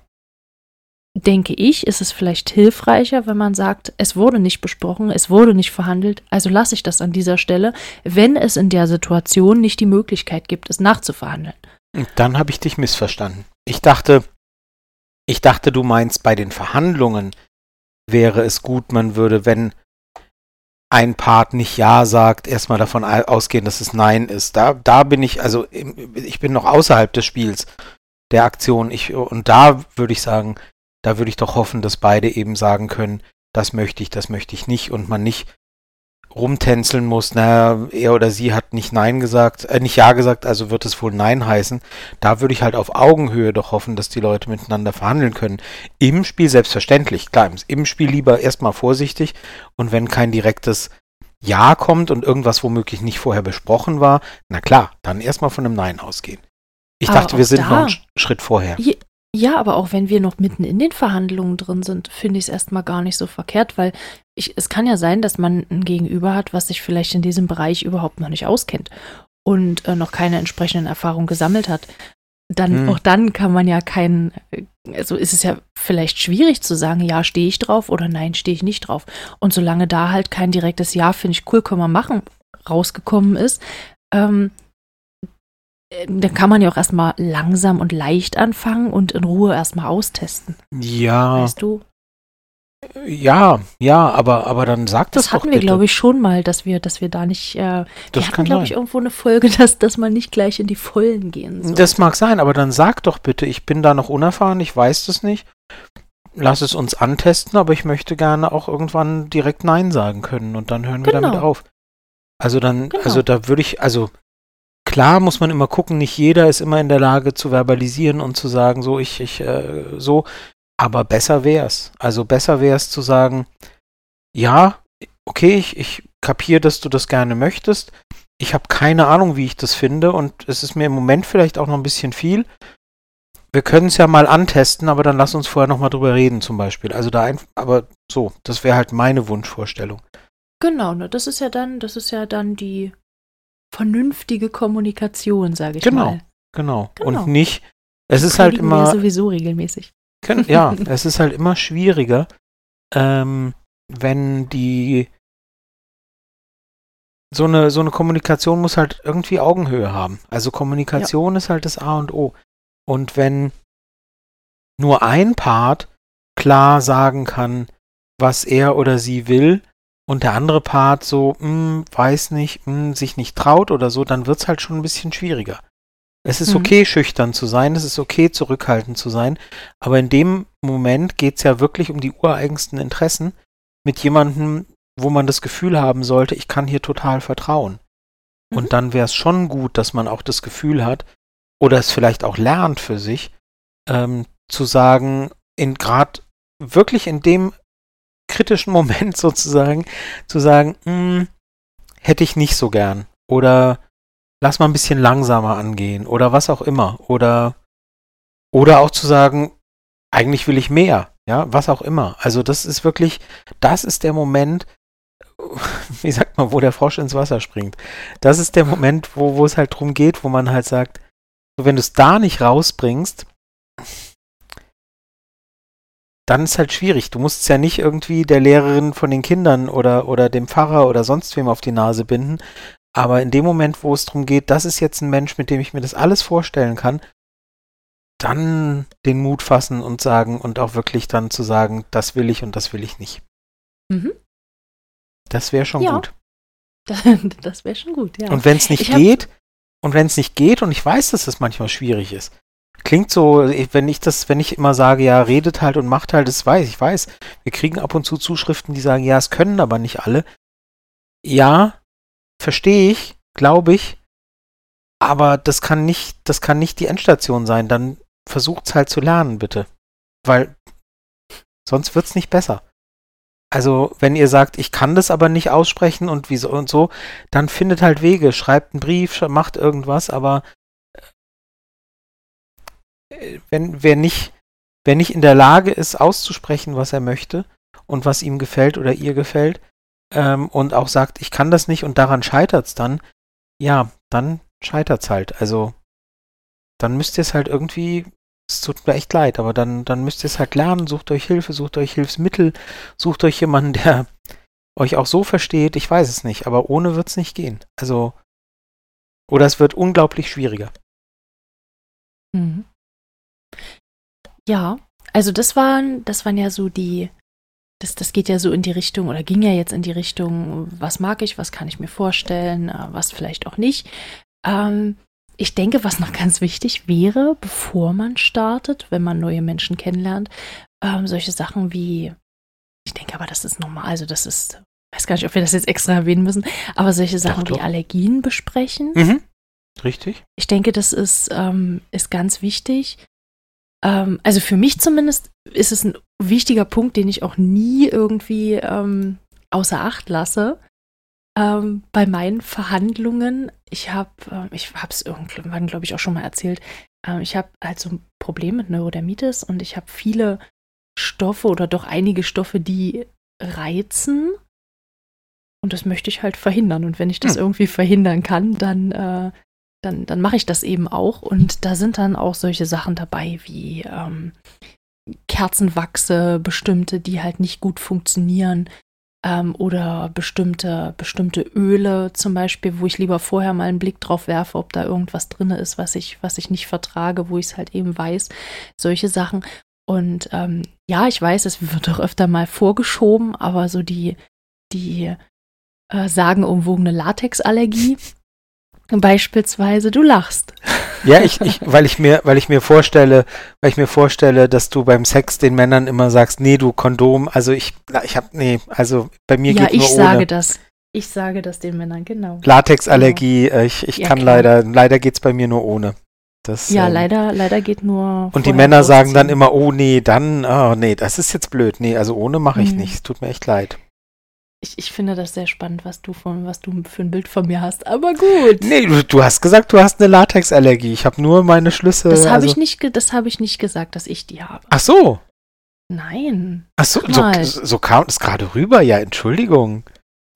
denke ich, ist es vielleicht hilfreicher, wenn man sagt, es wurde nicht besprochen, es wurde nicht verhandelt, also lasse ich das an dieser Stelle, wenn es in der Situation nicht die Möglichkeit gibt, es nachzuverhandeln. Dann habe ich dich missverstanden. Ich dachte, ich dachte, du meinst, bei den Verhandlungen wäre es gut, man würde, wenn ein Part nicht Ja sagt, erstmal davon au- ausgehen, dass es Nein ist. Da, da bin ich, also ich bin noch außerhalb des Spiels, der Aktion. Ich, und da würde ich sagen, da würde ich doch hoffen, dass beide eben sagen können, das möchte ich, das möchte ich nicht und man nicht rumtänzeln muss, naja, er oder sie hat nicht Nein gesagt, äh, nicht Ja gesagt, also wird es wohl Nein heißen. Da würde ich halt auf Augenhöhe doch hoffen, dass die Leute miteinander verhandeln können. Im Spiel selbstverständlich, klar, im Spiel lieber erstmal vorsichtig und wenn kein direktes Ja kommt und irgendwas womöglich nicht vorher besprochen war, na klar, dann erstmal von einem Nein ausgehen. Ich Aber dachte, wir sind da- noch einen Sch- Schritt vorher. Ja, aber auch wenn wir noch mitten in den Verhandlungen drin sind, finde ich es erstmal gar nicht so verkehrt, weil ich, es kann ja sein, dass man ein Gegenüber hat, was sich vielleicht in diesem Bereich überhaupt noch nicht auskennt und äh, noch keine entsprechenden Erfahrungen gesammelt hat. Dann, Hm. auch dann kann man ja keinen, äh, also ist es ja vielleicht schwierig zu sagen, ja, stehe ich drauf oder nein, stehe ich nicht drauf. Und solange da halt kein direktes Ja, finde ich cool, können wir machen, rausgekommen ist, ähm, äh, dann kann man ja auch erstmal langsam und leicht anfangen und in Ruhe erstmal austesten. Ja, Weißt du? ja, ja, aber, aber dann sag das, Das, doch hatten wir, bitte. glaube ich, schon mal, dass wir, dass wir da nicht. Äh, wir das hatten, kann glaube ich, irgendwo eine Folge, dass, dass man nicht gleich in die Vollen gehen soll. Das mag sein, aber dann sag doch bitte, ich bin da noch unerfahren, ich weiß das nicht. Lass es uns antesten, aber ich möchte gerne auch irgendwann direkt Nein sagen können und dann hören wir Genau. damit auf. Also dann, Genau. also da würde ich, also klar muss man immer gucken, nicht jeder ist immer in der Lage zu verbalisieren und zu sagen, so ich, ich, äh, so, aber besser wär's. Also besser wär's zu sagen, ja, okay, ich, ich kapiere, dass du das gerne möchtest. Ich habe keine Ahnung, wie ich das finde und es ist mir im Moment vielleicht auch noch ein bisschen viel. Wir können es ja mal antesten, aber dann lass uns vorher noch mal drüber reden zum Beispiel. Also da ein, aber so, das wäre halt meine Wunschvorstellung. Genau, ne, das ist ja dann, das ist ja dann die vernünftige Kommunikation, sage ich Genau. mal. Genau. Genau. Und nicht, es ist halt Predigen wir immer, sowieso regelmäßig. können, ja, es ist halt immer schwieriger, ähm, wenn die so eine, so eine Kommunikation muss halt irgendwie Augenhöhe haben. Also Kommunikation ist halt das A und O. Und wenn nur ein Part klar sagen kann, was er oder sie will, und der andere Part so, hm, weiß nicht, hm, sich nicht traut oder so, dann wird's halt schon ein bisschen schwieriger. Es ist Mhm. okay, schüchtern zu sein, es ist okay, zurückhaltend zu sein, aber in dem Moment geht's ja wirklich um die ureigensten Interessen mit jemandem, wo man das Gefühl haben sollte, ich kann hier total vertrauen. Mhm. Und dann wäre es schon gut, dass man auch das Gefühl hat, oder es vielleicht auch lernt für sich, ähm, zu sagen, in gerade wirklich in dem kritischen Moment sozusagen, zu sagen, "Hm, hätte ich nicht so gern. Oder lass mal ein bisschen langsamer angehen oder was auch immer. Oder, oder auch zu sagen, eigentlich will ich mehr. Ja, was auch immer. Also das ist wirklich, das ist der Moment, wie sagt man, wo der Frosch ins Wasser springt. Das ist der Moment, wo, wo es halt drum geht, wo man halt sagt, wenn du es da nicht rausbringst, dann ist halt schwierig. Du musst es ja nicht irgendwie der Lehrerin von den Kindern oder, oder dem Pfarrer oder sonst wem auf die Nase binden. Aber in dem Moment, wo es darum geht, das ist jetzt ein Mensch, mit dem ich mir das alles vorstellen kann, dann den Mut fassen und sagen und auch wirklich dann zu sagen, das will ich und das will ich nicht. Mhm. Das wäre schon Ja. gut. Das, wäre schon gut, ja. Und wenn es nicht Ich geht, und wenn es nicht geht, und ich weiß, dass das manchmal schwierig ist, klingt so, wenn ich das, wenn ich immer sage, ja, redet halt und macht halt, das weiß ich, weiß. Wir kriegen ab und zu Zuschriften, die sagen, ja, es können aber nicht alle. Ja, verstehe ich, glaube ich, aber das kann nicht, das kann nicht die Endstation sein. Dann versucht's halt zu lernen, bitte. Weil sonst wird's nicht besser. Also, wenn ihr sagt, ich kann das aber nicht aussprechen und wieso und so, dann findet halt Wege, schreibt einen Brief, macht irgendwas, aber wenn wer nicht, wer nicht in der Lage ist, auszusprechen, was er möchte und was ihm gefällt oder ihr gefällt, ähm, und auch sagt, ich kann das nicht und daran scheitert's dann, ja, dann scheitert's halt. Also, dann müsst ihr es halt irgendwie, es tut mir echt leid, aber dann, dann müsst ihr es halt lernen, sucht euch Hilfe, sucht euch Hilfsmittel, sucht euch jemanden, der euch auch so versteht, ich weiß es nicht, aber ohne wird's nicht gehen. Also, oder es wird unglaublich schwieriger. Mhm. Ja, also das waren, das waren ja so die, das, das geht ja so in die Richtung oder ging ja jetzt in die Richtung, was mag ich, was kann ich mir vorstellen, äh, was vielleicht auch nicht. Ähm, ich denke, was noch ganz wichtig wäre, bevor man startet, wenn man neue Menschen kennenlernt, ähm, solche Sachen wie, ich denke aber, das ist normal, also das ist, weiß gar nicht, ob wir das jetzt extra erwähnen müssen, aber solche Sachen doch. wie Allergien besprechen. Mhm. Richtig? Ich denke, das ist, ähm, ist ganz wichtig. Ähm, also für mich zumindest ist es ein wichtiger Punkt, den ich auch nie irgendwie ähm, außer Acht lasse. Ähm, bei meinen Verhandlungen, ich habe, ähm, ich habe es irgendwann, glaube ich, auch schon mal erzählt, ähm, ich habe halt so ein Problem mit Neurodermitis und ich habe viele Stoffe oder doch einige Stoffe, die reizen. Und das möchte ich halt verhindern. Und wenn ich das Hm. irgendwie verhindern kann, dann äh, dann, dann mache ich das eben auch. Und da sind dann auch solche Sachen dabei wie ähm, Kerzenwachse, bestimmte, die halt nicht gut funktionieren. Ähm, oder bestimmte, bestimmte Öle zum Beispiel, wo ich lieber vorher mal einen Blick drauf werfe, ob da irgendwas drin ist, was ich, was ich nicht vertrage, wo ich es halt eben weiß. Solche Sachen. Und ähm, ja, ich weiß, es wird auch öfter mal vorgeschoben, aber so die, die äh, sagenumwogene Latexallergie, Beispielsweise, du lachst. Ja, ich, ich, weil ich mir, weil ich mir vorstelle, weil ich mir vorstelle, dass du beim Sex den Männern immer sagst, nee, du Kondom, also ich, ich hab, nee, also bei mir ja, geht nur ich ohne. sage das. Ich sage das den Männern, genau. Latexallergie, äh, ich, ich Ja, kann klar. leider, leider geht's bei mir nur ohne. Das, Ja, ähm, leider, leider geht nur. Und die Männer sagen dann immer, oh nee, dann, oh nee, das ist jetzt blöd. Nee, also ohne mache ich Mhm. nicht. Es tut mir echt leid. Ich, ich finde das sehr spannend, was du von, was du für ein Bild von mir hast. Aber gut. Nee, du, du hast gesagt, du hast eine Latexallergie. Ich habe nur meine Schlüsse. das habe also, ich nicht, das habe ich nicht gesagt, dass ich die habe. Ach so. Nein. Ach so, so, so kam es gerade rüber. Ja, Entschuldigung.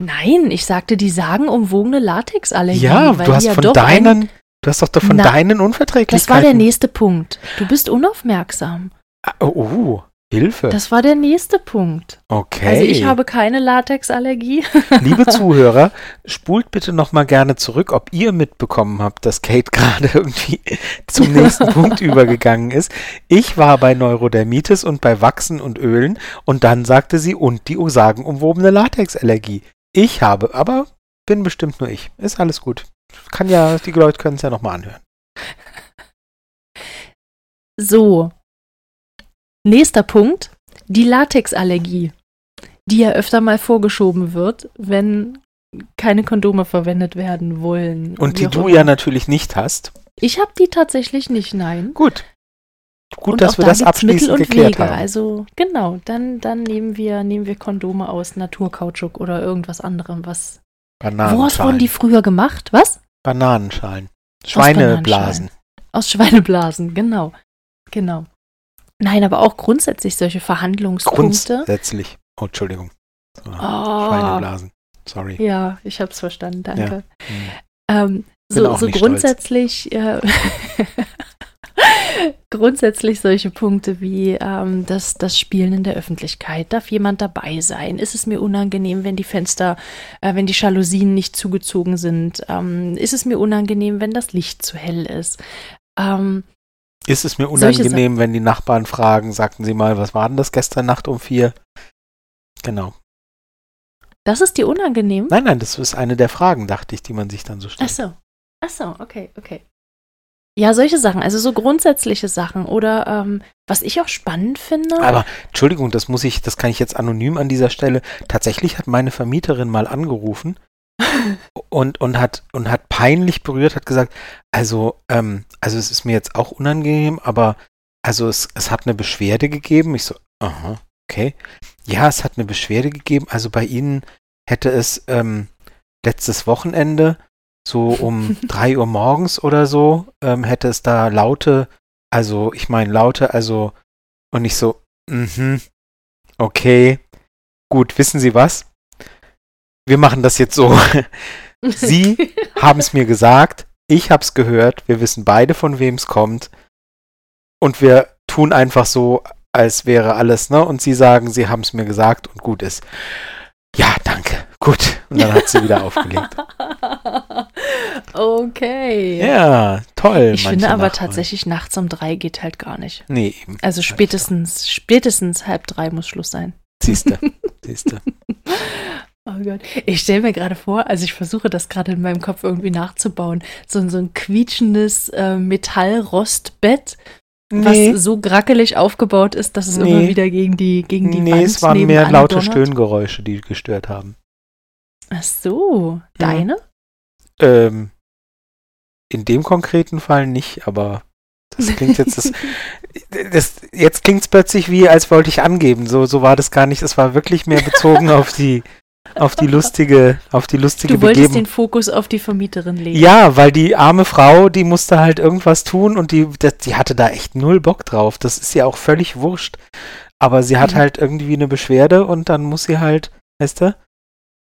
Nein, ich sagte die sagenumwogene Latexallergie. Ja, weil du hast ja von doch deinen, ein- du hast doch, doch von Na, deinen Unverträglichkeiten. Das war der nächste Punkt. Du bist unaufmerksam. Ah, Oh, oh, Hilfe. Das war der nächste Punkt. okay. Also ich habe keine Latexallergie. Liebe Zuhörer, spult bitte noch mal gerne zurück, ob ihr mitbekommen habt, dass Kate gerade irgendwie zum nächsten Punkt übergegangen ist. Ich war bei Neurodermitis und bei Wachsen und Ölen und dann sagte sie und die sagenumwobene Latexallergie. Ich habe, aber bin bestimmt nur ich. Ist alles gut. Kann ja, die Leute können es ja noch mal anhören. So. Nächster Punkt. Die Latexallergie, die ja öfter mal vorgeschoben wird, wenn keine Kondome verwendet werden wollen. Und die du ja natürlich nicht hast. Ich habe die tatsächlich nicht, nein. Gut. Gut, und dass wir da das abschließend Mittel und geklärt Wege. haben. Also genau, dann, dann nehmen wir, nehmen wir Kondome aus Naturkautschuk oder irgendwas anderem, was. Woraus wurden Bananenschalen. die früher gemacht? Was? Bananenschalen. Schweineblasen. Aus Schweineblasen, genau. Genau. Nein, aber auch grundsätzlich solche Verhandlungspunkte. Grundsätzlich. Oh, Entschuldigung. So, Oh, Schweineblasen. Sorry. ja, ich hab's verstanden, danke. Hm. Ähm, so, so grundsätzlich, äh, grundsätzlich solche Punkte wie ähm, das, das Spielen in der Öffentlichkeit. Darf jemand dabei sein? Ist es mir unangenehm, wenn die Fenster, äh, wenn die Jalousien nicht zugezogen sind? Ähm, ist es mir unangenehm, wenn das Licht zu hell ist? Ähm, ist es mir unangenehm, wenn die Nachbarn fragen, sagten Sie mal, was war denn das gestern Nacht um vier? Genau. Das ist dir unangenehm? Nein, nein, das ist eine der Fragen, dachte ich, die man sich dann so stellt. Ach so. Ach so, okay, okay. Ja, solche Sachen, also so grundsätzliche Sachen oder ähm, was ich auch spannend finde. Aber Entschuldigung, das muss ich, das kann ich jetzt anonym an dieser Stelle. Tatsächlich hat meine Vermieterin mal angerufen und, und hat und hat peinlich berührt, hat gesagt, also, ähm, also es ist mir jetzt auch unangenehm, aber also es, es hat eine Beschwerde gegeben. Ich so, aha, okay. Ja, es hat eine Beschwerde gegeben. Also bei Ihnen hätte es ähm, letztes Wochenende so um drei Uhr morgens oder so ähm, hätte es da laute, also ich meine laute, also und ich so, mhm, okay, gut, wissen Sie was? Wir machen das jetzt so. Sie haben es mir gesagt, ich habe es gehört, wir wissen beide, von wem es kommt und wir tun einfach so, als wäre alles, ne? Und Sie sagen, Sie haben es mir gesagt und gut ist. Ja, danke. Gut. Und dann hat sie wieder aufgelegt. Okay. Ja, toll. Ich finde aber Nachbarn. tatsächlich nachts um drei geht halt gar nicht. Nee, eben. Also spätestens, spätestens halb drei muss Schluss sein. Siehste, siehste. Oh Gott. Ich stelle mir gerade vor, also ich versuche das gerade in meinem Kopf irgendwie nachzubauen, so, so ein quietschendes äh, Metallrostbett Nee. Was so grackelig aufgebaut ist, dass es nee. immer wieder gegen die, gegen die nee, Wand es waren mehr laute Stöhngeräusche, die gestört haben. Ach so, deine? Ähm, in dem konkreten Fall nicht, aber das klingt jetzt, das, das jetzt klingt es plötzlich wie, als wollte ich angeben. So, so war das gar nicht. Es war wirklich mehr bezogen auf die, auf die lustige, auf die lustige Du wolltest Begeben. den Fokus auf die Vermieterin legen. Ja, weil die arme Frau, die musste halt irgendwas tun und die, die hatte da echt null Bock drauf. Das ist ja auch völlig wurscht. Aber sie hat mhm. halt irgendwie eine Beschwerde und dann muss sie halt, weißt du?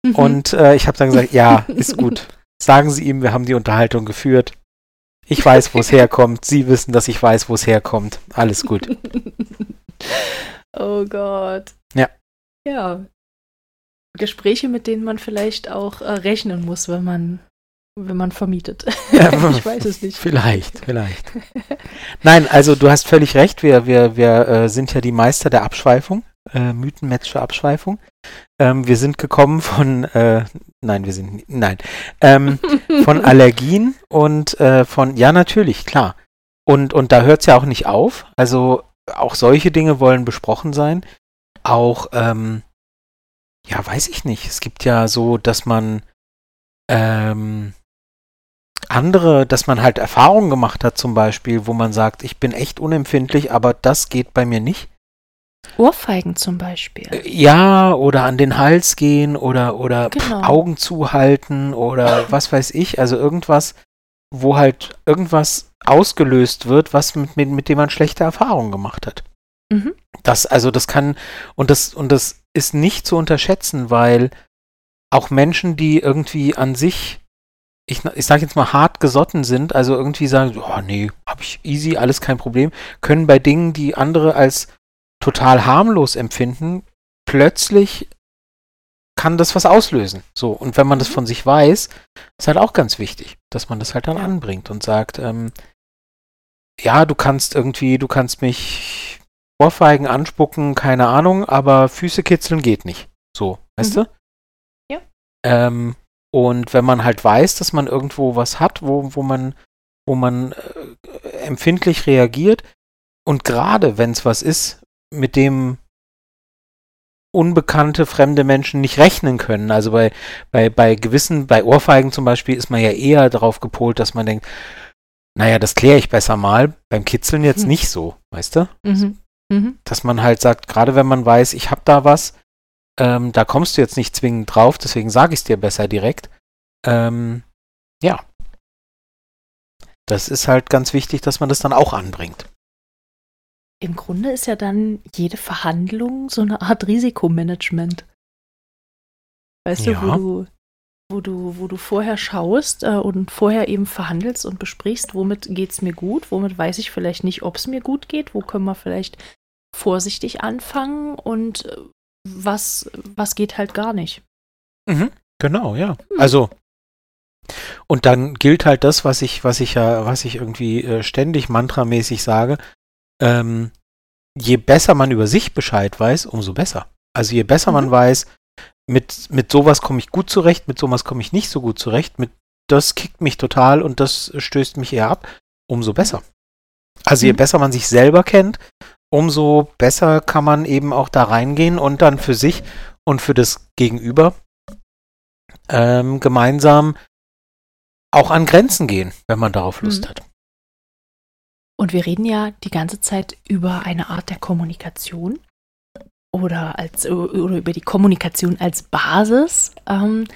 Mhm. Und äh, ich habe dann gesagt, ja, ist gut. Sagen Sie ihm, wir haben die Unterhaltung geführt. Ich weiß, wo es herkommt. Sie wissen, dass ich weiß, wo es herkommt. Alles gut. oh Gott. Ja. Ja, Gespräche, mit denen man vielleicht auch äh, rechnen muss, wenn man, wenn man vermietet. Ja, ich weiß es nicht. Vielleicht, vielleicht. Nein, also du hast völlig recht. Wir, wir, wir äh, sind ja die Meister der Abschweifung, äh, mythenmetzische Abschweifung. Ähm, wir sind gekommen von, äh, nein, wir sind, nein, ähm, von Allergien und äh, von, ja, natürlich, klar. Und, und da hört es ja auch nicht auf. Also auch solche Dinge wollen besprochen sein. Auch, ähm, ja, weiß ich nicht. Es gibt ja so, dass man ähm, andere, dass man halt Erfahrungen gemacht hat, zum Beispiel, wo man sagt, ich bin echt unempfindlich, aber das geht bei mir nicht. Ohrfeigen zum Beispiel. Äh, ja, oder an den Hals gehen oder, oder genau. Augen zuhalten oder was weiß ich. Also irgendwas, wo halt irgendwas ausgelöst wird, was mit, mit, mit dem man schlechte Erfahrungen gemacht hat. Mhm. Das, also das kann, und das, und das ist nicht zu unterschätzen, weil auch Menschen, die irgendwie an sich, ich, ich sage jetzt mal hart gesotten sind, also irgendwie sagen, oh nee, hab ich easy, alles kein Problem, können bei Dingen, die andere als total harmlos empfinden, plötzlich kann das was auslösen. So, und wenn man das mhm. von sich weiß, ist halt auch ganz wichtig, dass man das halt dann ja. anbringt und sagt, ähm, ja, du kannst irgendwie, du kannst mich Ohrfeigen anspucken, keine Ahnung, aber Füße kitzeln geht nicht. So, weißt mhm. du? Ja. Ähm, und wenn man halt weiß, dass man irgendwo was hat, wo, wo man, wo man äh, empfindlich reagiert, und gerade wenn es was ist, mit dem unbekannte fremde Menschen nicht rechnen können. Also bei, bei, bei gewissen, bei Ohrfeigen zum Beispiel ist man ja eher darauf gepolt, dass man denkt, naja, das kläre ich besser mal. Beim Kitzeln jetzt mhm. nicht so, weißt du? Mhm. Mhm. Dass man halt sagt, gerade wenn man weiß, ich habe da was, ähm, da kommst du jetzt nicht zwingend drauf, deswegen sage ich es dir besser direkt. Ähm, ja. Das ist halt ganz wichtig, dass man das dann auch anbringt. Im Grunde ist ja dann jede Verhandlung so eine Art Risikomanagement. Weißt ja. du, wo du, wo du, wo du vorher schaust äh, und vorher eben verhandelst und besprichst, womit geht es mir gut, womit weiß ich vielleicht nicht, ob es mir gut geht, wo können wir vielleicht vorsichtig anfangen und äh, was, was geht halt gar nicht. Mhm, genau, ja. Hm. Also und dann gilt halt das, was ich, was ich ja, was ich irgendwie äh, ständig mantramäßig sage. Ähm, je besser man über sich Bescheid weiß, umso besser. Also je besser mhm. man weiß, mit, mit sowas komme ich gut zurecht, mit sowas komme ich nicht so gut zurecht, mit das kickt mich total und das stößt mich eher ab, umso besser. Also je mhm. besser man sich selber kennt, umso besser kann man eben auch da reingehen und dann für sich und für das Gegenüber ähm, gemeinsam auch an Grenzen gehen, wenn man darauf Lust mhm. hat. Und wir reden ja die ganze Zeit über eine Art der Kommunikation oder, als, oder über die Kommunikation als Basis. Ähm,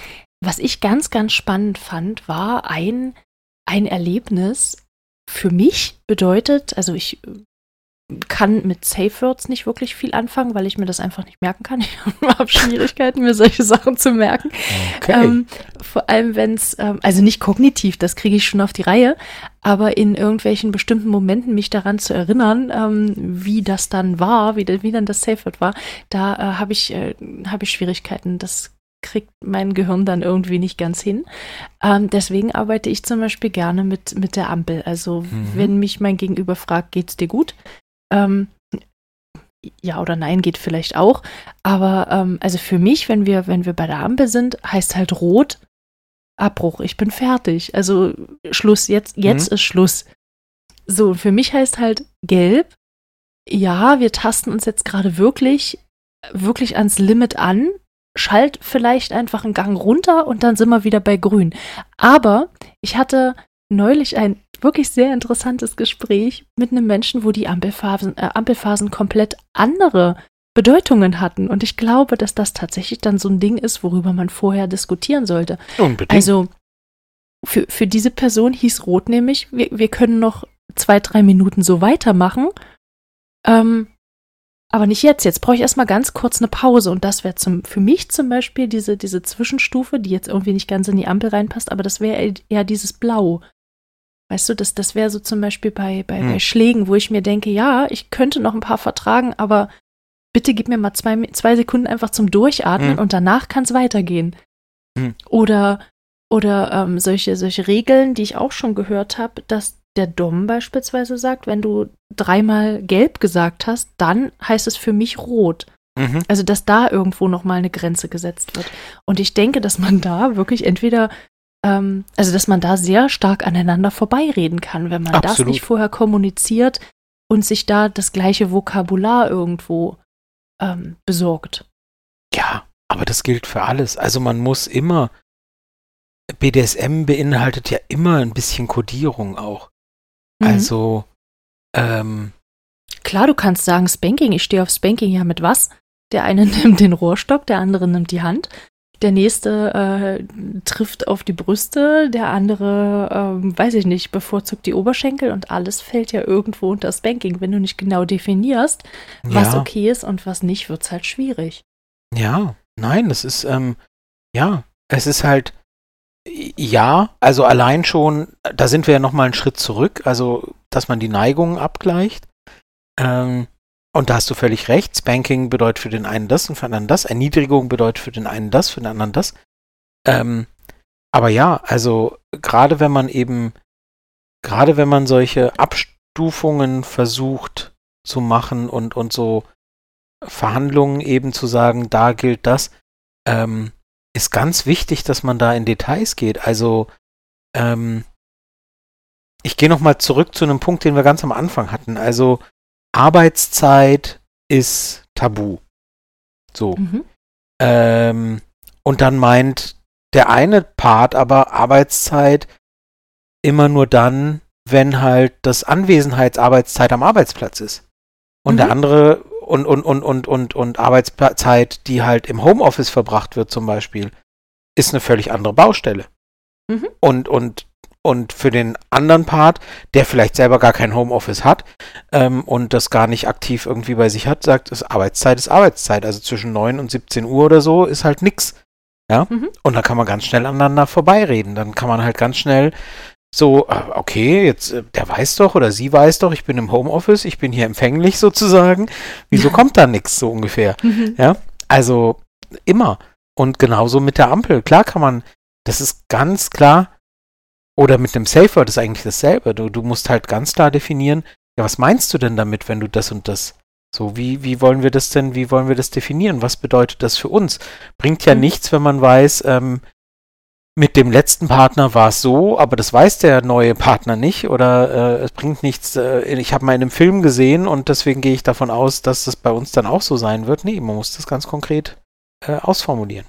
was ich ganz, ganz spannend fand, war ein, ein Erlebnis für mich bedeutet, also ich kann mit Safe Words nicht wirklich viel anfangen, weil ich mir das einfach nicht merken kann. Ich habe Schwierigkeiten, mir solche Sachen zu merken. Okay. Ähm, vor allem, wenn es, ähm, also nicht kognitiv, das kriege ich schon auf die Reihe, aber in irgendwelchen bestimmten Momenten mich daran zu erinnern, ähm, wie das dann war, wie, wie dann das Safe Word war, da äh, habe ich, äh, hab ich Schwierigkeiten. Das kriegt mein Gehirn dann irgendwie nicht ganz hin. Ähm, deswegen arbeite ich zum Beispiel gerne mit, mit der Ampel. Also mhm. wenn mich mein Gegenüber fragt, geht's dir gut? Ähm, ja oder nein geht vielleicht auch. Aber ähm, also für mich, wenn wir, wenn wir bei der Ampel sind, heißt halt rot Abbruch. Ich bin fertig. Also Schluss. Jetzt, jetzt mhm. ist Schluss. So, für mich heißt halt gelb. Ja, wir tasten uns jetzt gerade wirklich, wirklich ans Limit an. Schalt vielleicht einfach einen Gang runter und dann sind wir wieder bei grün. Aber ich hatte neulich ein wirklich sehr interessantes Gespräch mit einem Menschen, wo die Ampelphasen, äh, Ampelphasen komplett andere Bedeutungen hatten. Und ich glaube, dass das tatsächlich dann so ein Ding ist, worüber man vorher diskutieren sollte. Unbedingt. Also für, für diese Person hieß Rot nämlich, wir, wir können noch zwei, drei Minuten so weitermachen. Ähm, aber nicht jetzt. Jetzt brauche ich erstmal ganz kurz eine Pause. Und das wäre für mich zum Beispiel diese, diese Zwischenstufe, die jetzt irgendwie nicht ganz in die Ampel reinpasst, aber das wäre eher dieses Blau. Weißt du, das, das wäre so zum Beispiel bei, bei, hm. bei Schlägen, wo ich mir denke, ja, ich könnte noch ein paar vertragen, aber bitte gib mir mal zwei, zwei Sekunden einfach zum Durchatmen hm. und danach kann es weitergehen. Hm. Oder, oder ähm, solche, solche Regeln, die ich auch schon gehört habe, dass der Dom beispielsweise sagt, wenn du dreimal gelb gesagt hast, dann heißt es für mich rot. Mhm. Also, dass da irgendwo nochmal eine Grenze gesetzt wird. Und ich denke, dass man da wirklich entweder ähm, also dass man da sehr stark aneinander vorbeireden kann, wenn man Absolut. das nicht vorher kommuniziert und sich da das gleiche Vokabular irgendwo ähm, besorgt. Ja, aber das gilt für alles. Also man muss immer, BDSM beinhaltet ja immer ein bisschen Kodierung auch. Mhm. Also, ähm, Klar, du kannst sagen Spanking, ich stehe auf Spanking ja mit was? Der eine nimmt den Rohrstock, der andere nimmt die Hand. Der nächste äh, trifft auf die Brüste, der andere, ähm, weiß ich nicht, bevorzugt die Oberschenkel und alles fällt ja irgendwo unter das Banking. Wenn du nicht genau definierst, was ja. okay ist und was nicht, wird es halt schwierig. Ja, nein, das ist, ähm, ja, es ist halt, ja, also allein schon, da sind wir ja nochmal einen Schritt zurück, also, dass man die Neigungen abgleicht. Ähm, und da hast du völlig recht. Spanking bedeutet für den einen das und für den anderen das. Erniedrigung bedeutet für den einen das, für den anderen das. Ähm, aber ja, also gerade wenn man eben, gerade wenn man solche Abstufungen versucht zu machen und, und so Verhandlungen eben zu sagen, da gilt das, ähm, ist ganz wichtig, dass man da in Details geht. Also ähm, ich gehe nochmal zurück zu einem Punkt, den wir ganz am Anfang hatten. Also Arbeitszeit ist tabu. So. Mhm. Ähm, und dann meint der eine Part aber Arbeitszeit immer nur dann, wenn halt das Anwesenheitsarbeitszeit am Arbeitsplatz ist. Und mhm. der andere und, und, und, und, und, und Arbeitszeit, die halt im Homeoffice verbracht wird zum Beispiel, ist eine völlig andere Baustelle. Mhm. Und, und und für den anderen Part, der vielleicht selber gar kein Homeoffice hat ähm, und das gar nicht aktiv irgendwie bei sich hat, sagt, das Arbeitszeit ist Arbeitszeit. Also zwischen 9 und 17 Uhr oder so ist halt nix. Ja? Mhm. Und dann kann man ganz schnell aneinander vorbeireden. Dann kann man halt ganz schnell so, äh, okay, jetzt, äh, der weiß doch oder sie weiß doch, ich bin im Homeoffice, ich bin hier empfänglich sozusagen. Wieso kommt da nichts so ungefähr? Mhm. Ja, also immer. Und genauso mit der Ampel. Klar kann man, das ist ganz klar, oder mit einem Safe Word ist eigentlich dasselbe. Du, du musst halt ganz klar definieren, ja, was meinst du denn damit, wenn du das und das so, wie, wie wollen wir das denn, wie wollen wir das definieren? Was bedeutet das für uns? Bringt ja Mhm. nichts, wenn man weiß, ähm, mit dem letzten Partner war es so, aber das weiß der neue Partner nicht oder äh, es bringt nichts, äh, ich habe mal in einem Film gesehen und deswegen gehe ich davon aus, dass das bei uns dann auch so sein wird. Nee, man muss das ganz konkret äh, ausformulieren.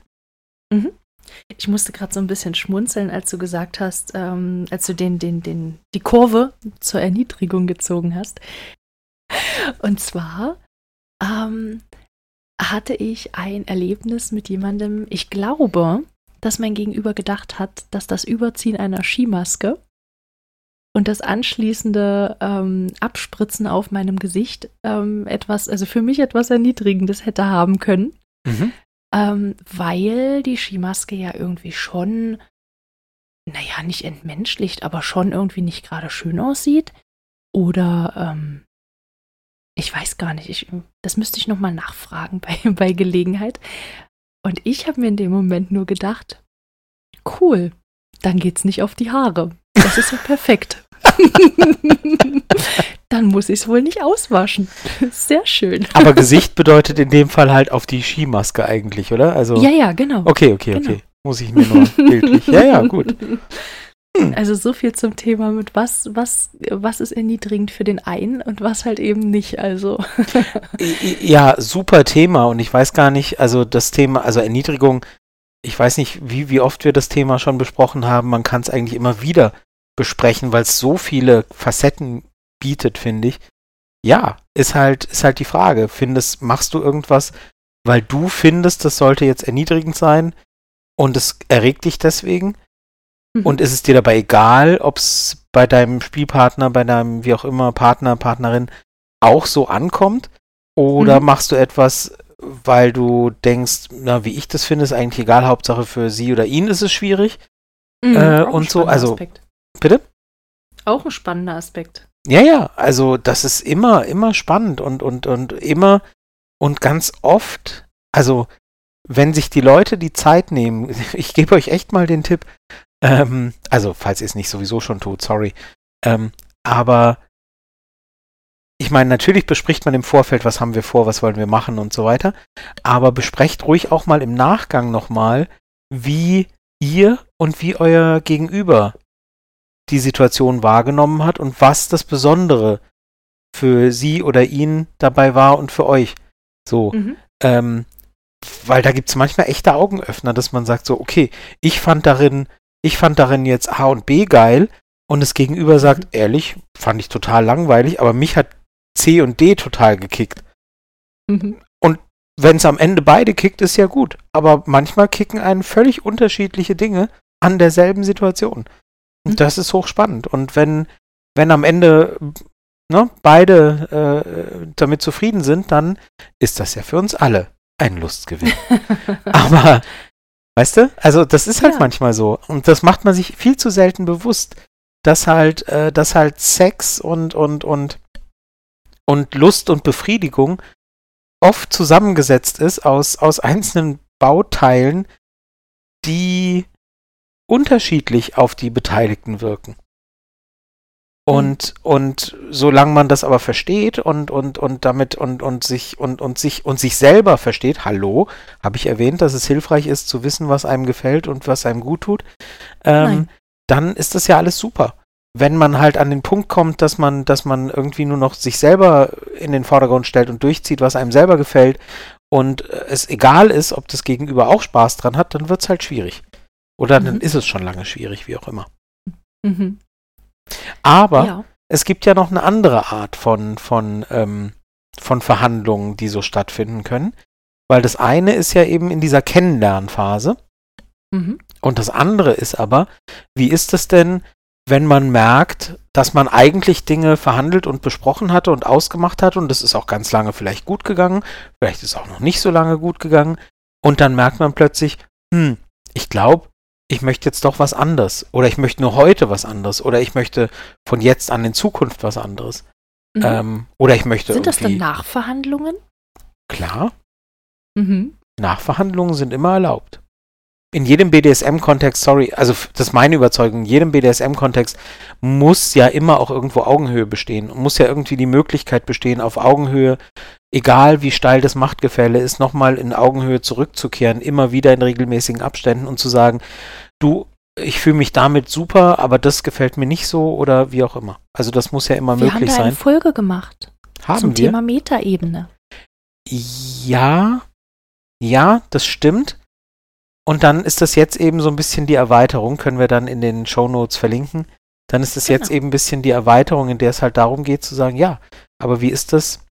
Ich musste gerade so ein bisschen schmunzeln, als du gesagt hast, ähm, als du den, den, den, die Kurve zur Erniedrigung gezogen hast. Und zwar ähm, hatte ich ein Erlebnis mit jemandem, ich glaube, dass mein Gegenüber gedacht hat, dass das Überziehen einer Skimaske und das anschließende ähm, Abspritzen auf meinem Gesicht ähm, etwas, also für mich etwas Erniedrigendes hätte haben können. Mhm. Ähm, weil die Skimaske ja irgendwie schon, naja, nicht entmenschlicht, aber schon irgendwie nicht gerade schön aussieht. Oder, ähm, ich weiß gar nicht, ich, das müsste ich nochmal nachfragen bei, bei Gelegenheit. Und ich habe mir in dem Moment nur gedacht, cool, dann geht's nicht auf die Haare. Das ist ja perfekt. dann muss ich es wohl nicht auswaschen. Sehr schön. Aber Gesicht bedeutet in dem Fall halt auf die Skimaske eigentlich, oder? Also, Ja, ja, genau. okay, okay, Genau. okay. Muss ich mir nur bildlich. Ja, ja, gut. Hm. Also so viel zum Thema mit was, was, was ist erniedrigend für den einen und was halt eben nicht. Also. Ja, super Thema und ich weiß gar nicht, also das Thema, also Erniedrigung, ich weiß nicht, wie, wie oft wir das Thema schon besprochen haben. Man kann es eigentlich immer wieder besprechen, weil es so viele Facetten bietet, finde ich. Ja, ist halt, ist halt die Frage. Findest, machst du irgendwas, weil du findest, das sollte jetzt erniedrigend sein und es erregt dich deswegen? Und ist es dir dabei egal, ob es bei deinem Spielpartner, bei deinem, wie auch immer, Partner, Partnerin auch so ankommt? Oder Mhm. machst du etwas, weil du denkst, na, wie ich das finde, ist eigentlich egal, Hauptsache für sie oder ihn ist es schwierig? Mhm, äh, und so, also- Aspekt. Bitte? Auch ein spannender Aspekt. Ja, ja, also das ist immer, immer spannend und, und, und immer und ganz oft, also wenn sich die Leute die Zeit nehmen, ich gebe euch echt mal den Tipp, ähm, also falls ihr es nicht sowieso schon tut, sorry, ähm, aber ich meine, natürlich bespricht man im Vorfeld, was haben wir vor, was wollen wir machen und so weiter, aber besprecht ruhig auch mal im Nachgang nochmal, wie ihr und wie euer Gegenüber die Situation wahrgenommen hat und was das Besondere für sie oder ihn dabei war und für euch. So, Mhm. ähm, weil da gibt es manchmal echte Augenöffner, dass man sagt so, okay, ich fand darin, ich fand darin jetzt A und B geil und das Gegenüber sagt, ehrlich, fand ich total langweilig, aber mich hat C und D total gekickt. Mhm. Wenn es am Ende beide kickt, ist ja gut. Aber manchmal kicken einen völlig unterschiedliche Dinge an derselben Situation. Mhm. das ist hochspannend. Und wenn, wenn am Ende ne, beide äh, damit zufrieden sind, dann ist das ja für uns alle ein Lustgewinn. Aber, weißt du, also das ist halt Ja. manchmal so. Und das macht man sich viel zu selten bewusst, dass halt, äh, dass halt Sex und, und, und, und Lust und Befriedigung oft zusammengesetzt ist aus, aus einzelnen Bauteilen, die unterschiedlich auf die Beteiligten wirken. Und, und solange man das aber versteht und, und, und damit und, und sich und, und sich und sich selber versteht, hallo, habe ich erwähnt, dass es hilfreich ist zu wissen, was einem gefällt und was einem gut tut, ähm, dann ist das ja alles super. Wenn man halt an den Punkt kommt, dass man, dass man irgendwie nur noch sich selber in den Vordergrund stellt und durchzieht, was einem selber gefällt und es egal ist, ob das Gegenüber auch Spaß dran hat, dann wird es halt schwierig. Oder dann Mhm. ist es schon lange schwierig, wie auch immer. Mhm. Aber Ja. es gibt ja noch eine andere Art von, von, ähm, von Verhandlungen, die so stattfinden können. Weil das eine ist ja eben in dieser Kennenlernphase Mhm. und das andere ist aber, wie ist es denn, wenn man merkt, dass man eigentlich Dinge verhandelt und besprochen hatte und ausgemacht hat und es ist auch ganz lange vielleicht gut gegangen, vielleicht ist auch noch nicht so lange gut gegangen und dann merkt man plötzlich, hm, ich glaube, ich möchte jetzt doch was anderes oder ich möchte nur heute was anderes oder ich möchte von jetzt an in Zukunft was anderes. Mhm. Ähm, oder ich möchte. Sind das dann Nachverhandlungen? Klar. Mhm. Nachverhandlungen sind immer erlaubt. In jedem BDSM-Kontext, sorry, also das ist meine Überzeugung, in jedem BDSM-Kontext muss ja immer auch irgendwo Augenhöhe bestehen. Muss ja irgendwie die Möglichkeit bestehen, auf Augenhöhe, egal wie steil das Machtgefälle ist, nochmal in Augenhöhe zurückzukehren, immer wieder in regelmäßigen Abständen und zu sagen, du, ich fühle mich damit super, aber das gefällt mir nicht so oder wie auch immer. Also das muss ja immer wir möglich sein. Wir haben eine Folge gemacht haben zum wir? Thema Metaebene. Ja, ja, das stimmt. Und dann ist das jetzt eben so ein bisschen die Erweiterung, können wir dann in den Show Notes verlinken. Dann ist es genau. jetzt eben ein bisschen die Erweiterung, in der es halt darum geht zu sagen, ja, aber wie ist das,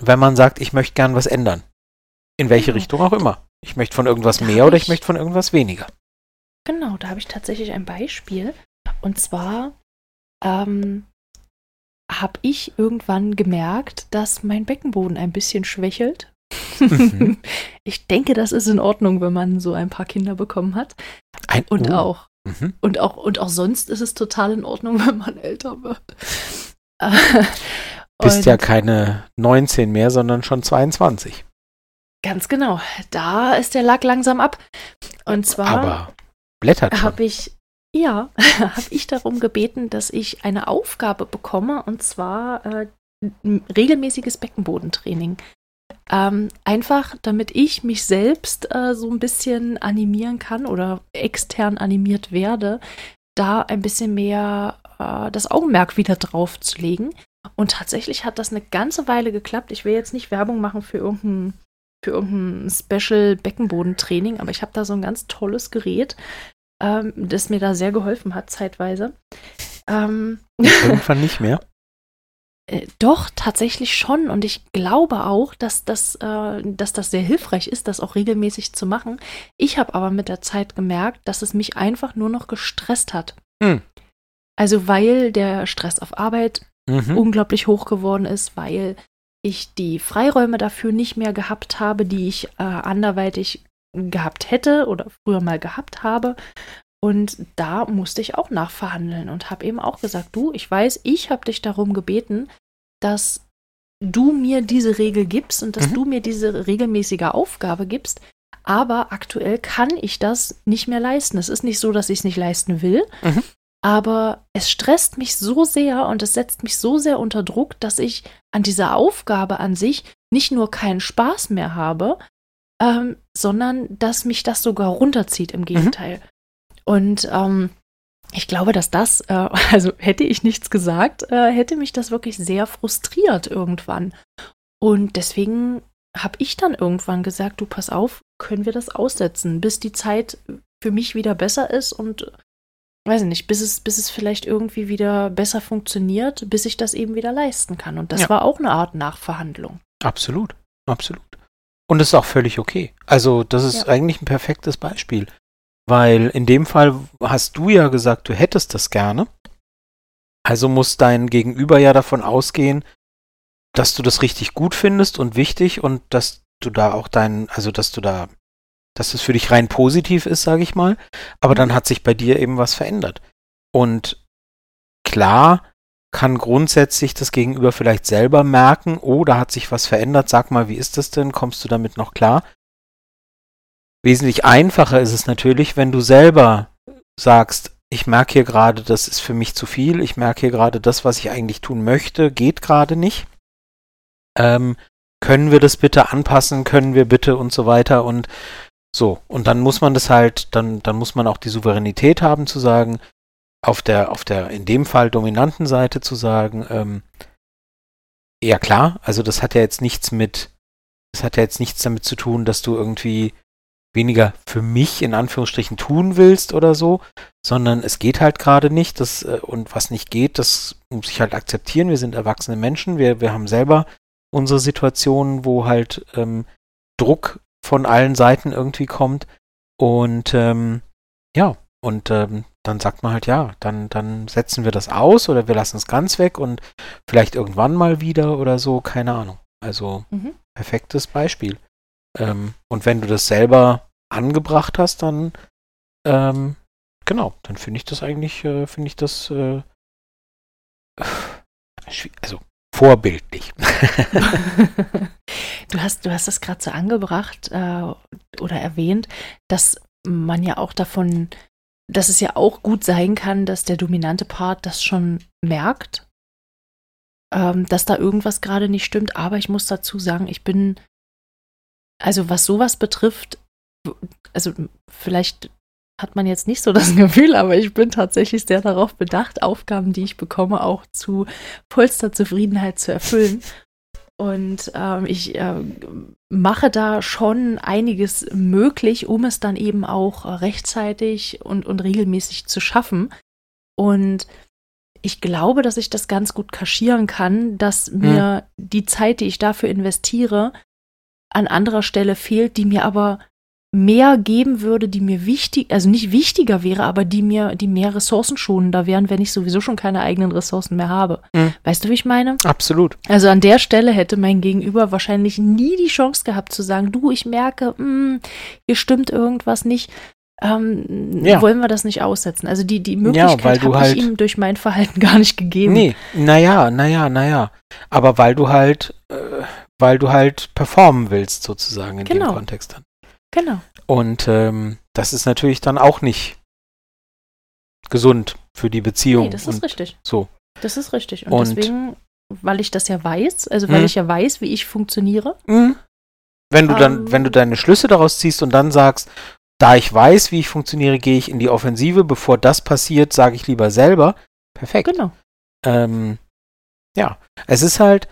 wenn man sagt, ich möchte gern was ändern? In welche genau. Richtung auch immer. Ich möchte von irgendwas da mehr oder ich, ich möchte von irgendwas weniger. Genau, da habe ich tatsächlich ein Beispiel. Und zwar ähm, habe ich irgendwann gemerkt, dass mein Beckenboden ein bisschen schwächelt Mhm. ich denke, das ist in Ordnung, wenn man so ein paar Kinder bekommen hat. Ein, und oh. auch mhm. und auch und auch sonst ist es total in Ordnung, wenn man älter wird. Bist ja keine 19 mehr, sondern schon 22. Ganz genau. Da ist der Lack langsam ab. Und zwar Aber blättert habe ich ja, habe ich darum gebeten, dass ich eine Aufgabe bekomme und zwar äh, regelmäßiges Beckenbodentraining. Ähm, einfach, damit ich mich selbst äh, so ein bisschen animieren kann oder extern animiert werde, da ein bisschen mehr äh, das Augenmerk wieder drauf zu legen. Und tatsächlich hat das eine ganze Weile geklappt. Ich will jetzt nicht Werbung machen für irgendein, für irgendein Special Beckenbodentraining, aber ich habe da so ein ganz tolles Gerät, ähm, das mir da sehr geholfen hat, zeitweise. Ähm, Irgendwann nicht mehr. Äh, doch, tatsächlich schon. Und ich glaube auch, dass das, äh, dass das sehr hilfreich ist, das auch regelmäßig zu machen. Ich habe aber mit der Zeit gemerkt, dass es mich einfach nur noch gestresst hat. Mhm. Also weil der Stress auf Arbeit mhm. unglaublich hoch geworden ist, weil ich die Freiräume dafür nicht mehr gehabt habe, die ich äh, anderweitig gehabt hätte oder früher mal gehabt habe. Und da musste ich auch nachverhandeln und habe eben auch gesagt, du, ich weiß, ich habe dich darum gebeten, dass du mir diese Regel gibst und dass mhm. du mir diese regelmäßige Aufgabe gibst. Aber aktuell kann ich das nicht mehr leisten. Es ist nicht so, dass ich es nicht leisten will, mhm. aber es stresst mich so sehr und es setzt mich so sehr unter Druck, dass ich an dieser Aufgabe an sich nicht nur keinen Spaß mehr habe, ähm, sondern dass mich das sogar runterzieht im mhm. Gegenteil. Mhm. Und ähm, ich glaube, dass das, äh, also hätte ich nichts gesagt, äh, hätte mich das wirklich sehr frustriert irgendwann. Und deswegen habe ich dann irgendwann gesagt, du pass auf, können wir das aussetzen, bis die Zeit für mich wieder besser ist und weiß ich nicht, bis es, bis es vielleicht irgendwie wieder besser funktioniert, bis ich das eben wieder leisten kann. Und das ja. war auch eine Art Nachverhandlung. Absolut, absolut. Und das ist auch völlig okay. Also, das ist ja. eigentlich ein perfektes Beispiel. Weil in dem Fall hast du ja gesagt, du hättest das gerne. Also muss dein Gegenüber ja davon ausgehen, dass du das richtig gut findest und wichtig und dass du da auch dein, also dass du da, dass es für dich rein positiv ist, sage ich mal. Aber dann hat sich bei dir eben was verändert. Und klar kann grundsätzlich das Gegenüber vielleicht selber merken, oh, da hat sich was verändert, sag mal, wie ist das denn? Kommst du damit noch klar? Wesentlich einfacher ist es natürlich, wenn du selber sagst, ich merke hier gerade, das ist für mich zu viel, ich merke hier gerade, das, was ich eigentlich tun möchte, geht gerade nicht. Ähm, können wir das bitte anpassen, können wir bitte und so weiter und so. Und dann muss man das halt, dann, dann muss man auch die Souveränität haben zu sagen, auf der, auf der, in dem Fall dominanten Seite zu sagen, ähm, ja klar, also das hat ja jetzt nichts mit, das hat ja jetzt nichts damit zu tun, dass du irgendwie weniger für mich in Anführungsstrichen tun willst oder so, sondern es geht halt gerade nicht. Das, äh, und was nicht geht, das muss ich halt akzeptieren. Wir sind erwachsene Menschen, wir, wir haben selber unsere Situationen, wo halt ähm, Druck von allen Seiten irgendwie kommt. Und ähm, ja, und ähm, dann sagt man halt, ja, dann, dann setzen wir das aus oder wir lassen es ganz weg und vielleicht irgendwann mal wieder oder so, keine Ahnung. Also mhm. perfektes Beispiel. Ähm, und wenn du das selber angebracht hast, dann ähm, genau, dann finde ich das eigentlich, äh, finde ich das äh, also vorbildlich. du hast, du hast das gerade so angebracht äh, oder erwähnt, dass man ja auch davon, dass es ja auch gut sein kann, dass der dominante Part das schon merkt, ähm, dass da irgendwas gerade nicht stimmt. Aber ich muss dazu sagen, ich bin, also was sowas betrifft, also vielleicht hat man jetzt nicht so das Gefühl, aber ich bin tatsächlich sehr darauf bedacht, Aufgaben, die ich bekomme, auch zu vollster Zufriedenheit zu erfüllen. Und ähm, ich äh, mache da schon einiges möglich, um es dann eben auch rechtzeitig und, und regelmäßig zu schaffen. Und ich glaube, dass ich das ganz gut kaschieren kann, dass hm. mir hm. die Zeit, die ich dafür investiere, an anderer Stelle fehlt, die mir aber mehr geben würde, die mir wichtig, also nicht wichtiger wäre, aber die mir, die mehr ressourcenschonender wären, wenn ich sowieso schon keine eigenen Ressourcen mehr habe. Mhm. Weißt du, wie ich meine? Absolut. Also an der Stelle hätte mein Gegenüber wahrscheinlich nie die Chance gehabt zu sagen, du, ich merke, mh, hm, hier stimmt irgendwas nicht. Ähm, ja. Wollen wir das nicht aussetzen? Also die, die Möglichkeit ja, habe halt, ich ihm durch mein Verhalten gar nicht gegeben. Nee, naja, naja, naja. Aber weil du halt, äh, weil du halt performen willst, sozusagen in genau. dem Kontext dann. Genau. Und ähm, das ist natürlich dann auch nicht gesund für die Beziehung. Nee, das ist richtig. So. Das ist richtig. Und, und, deswegen, weil ich das ja weiß, also weil mh. ich ja weiß, wie ich funktioniere. Mh. Wenn du dann, ähm, wenn du deine Schlüsse daraus ziehst und dann sagst, da ich weiß, wie ich funktioniere, gehe ich in die Offensive. Bevor das passiert, sage ich lieber selber. Perfekt. Genau. Ähm, ja, es ist halt,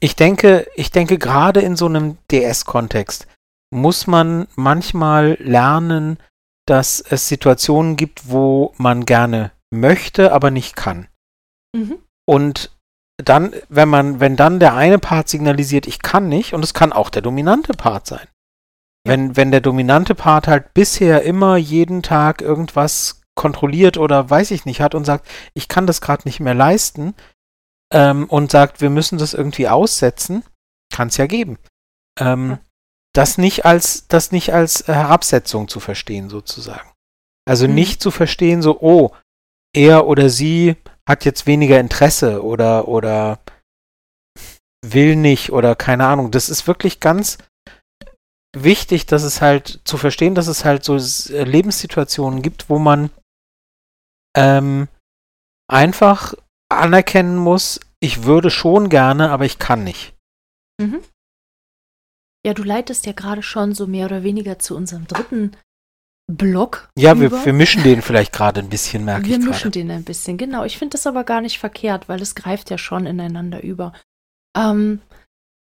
ich denke, ich denke, gerade in so einem DS-Kontext muss man manchmal lernen, dass es Situationen gibt, wo man gerne möchte, aber nicht kann. Mhm. Und dann, wenn man, wenn dann der eine Part signalisiert, ich kann nicht, und es kann auch der dominante Part sein. Ja. Wenn, wenn der dominante Part halt bisher immer jeden Tag irgendwas kontrolliert oder weiß ich nicht hat und sagt, ich kann das gerade nicht mehr leisten, ähm, und sagt, wir müssen das irgendwie aussetzen, kann es ja geben. Ähm, ja. Das nicht als, das nicht als Herabsetzung zu verstehen, sozusagen. Also mhm. nicht zu verstehen, so, oh, er oder sie hat jetzt weniger Interesse oder, oder will nicht oder keine Ahnung. Das ist wirklich ganz wichtig, dass es halt zu verstehen, dass es halt so Lebenssituationen gibt, wo man ähm, einfach anerkennen muss, ich würde schon gerne, aber ich kann nicht. Mhm. Ja, du leitest ja gerade schon so mehr oder weniger zu unserem dritten Block. Ja, wir, wir, mischen den vielleicht gerade ein bisschen, merke wir ich Wir mischen den ein bisschen, genau. Ich finde das aber gar nicht verkehrt, weil es greift ja schon ineinander über. Ähm,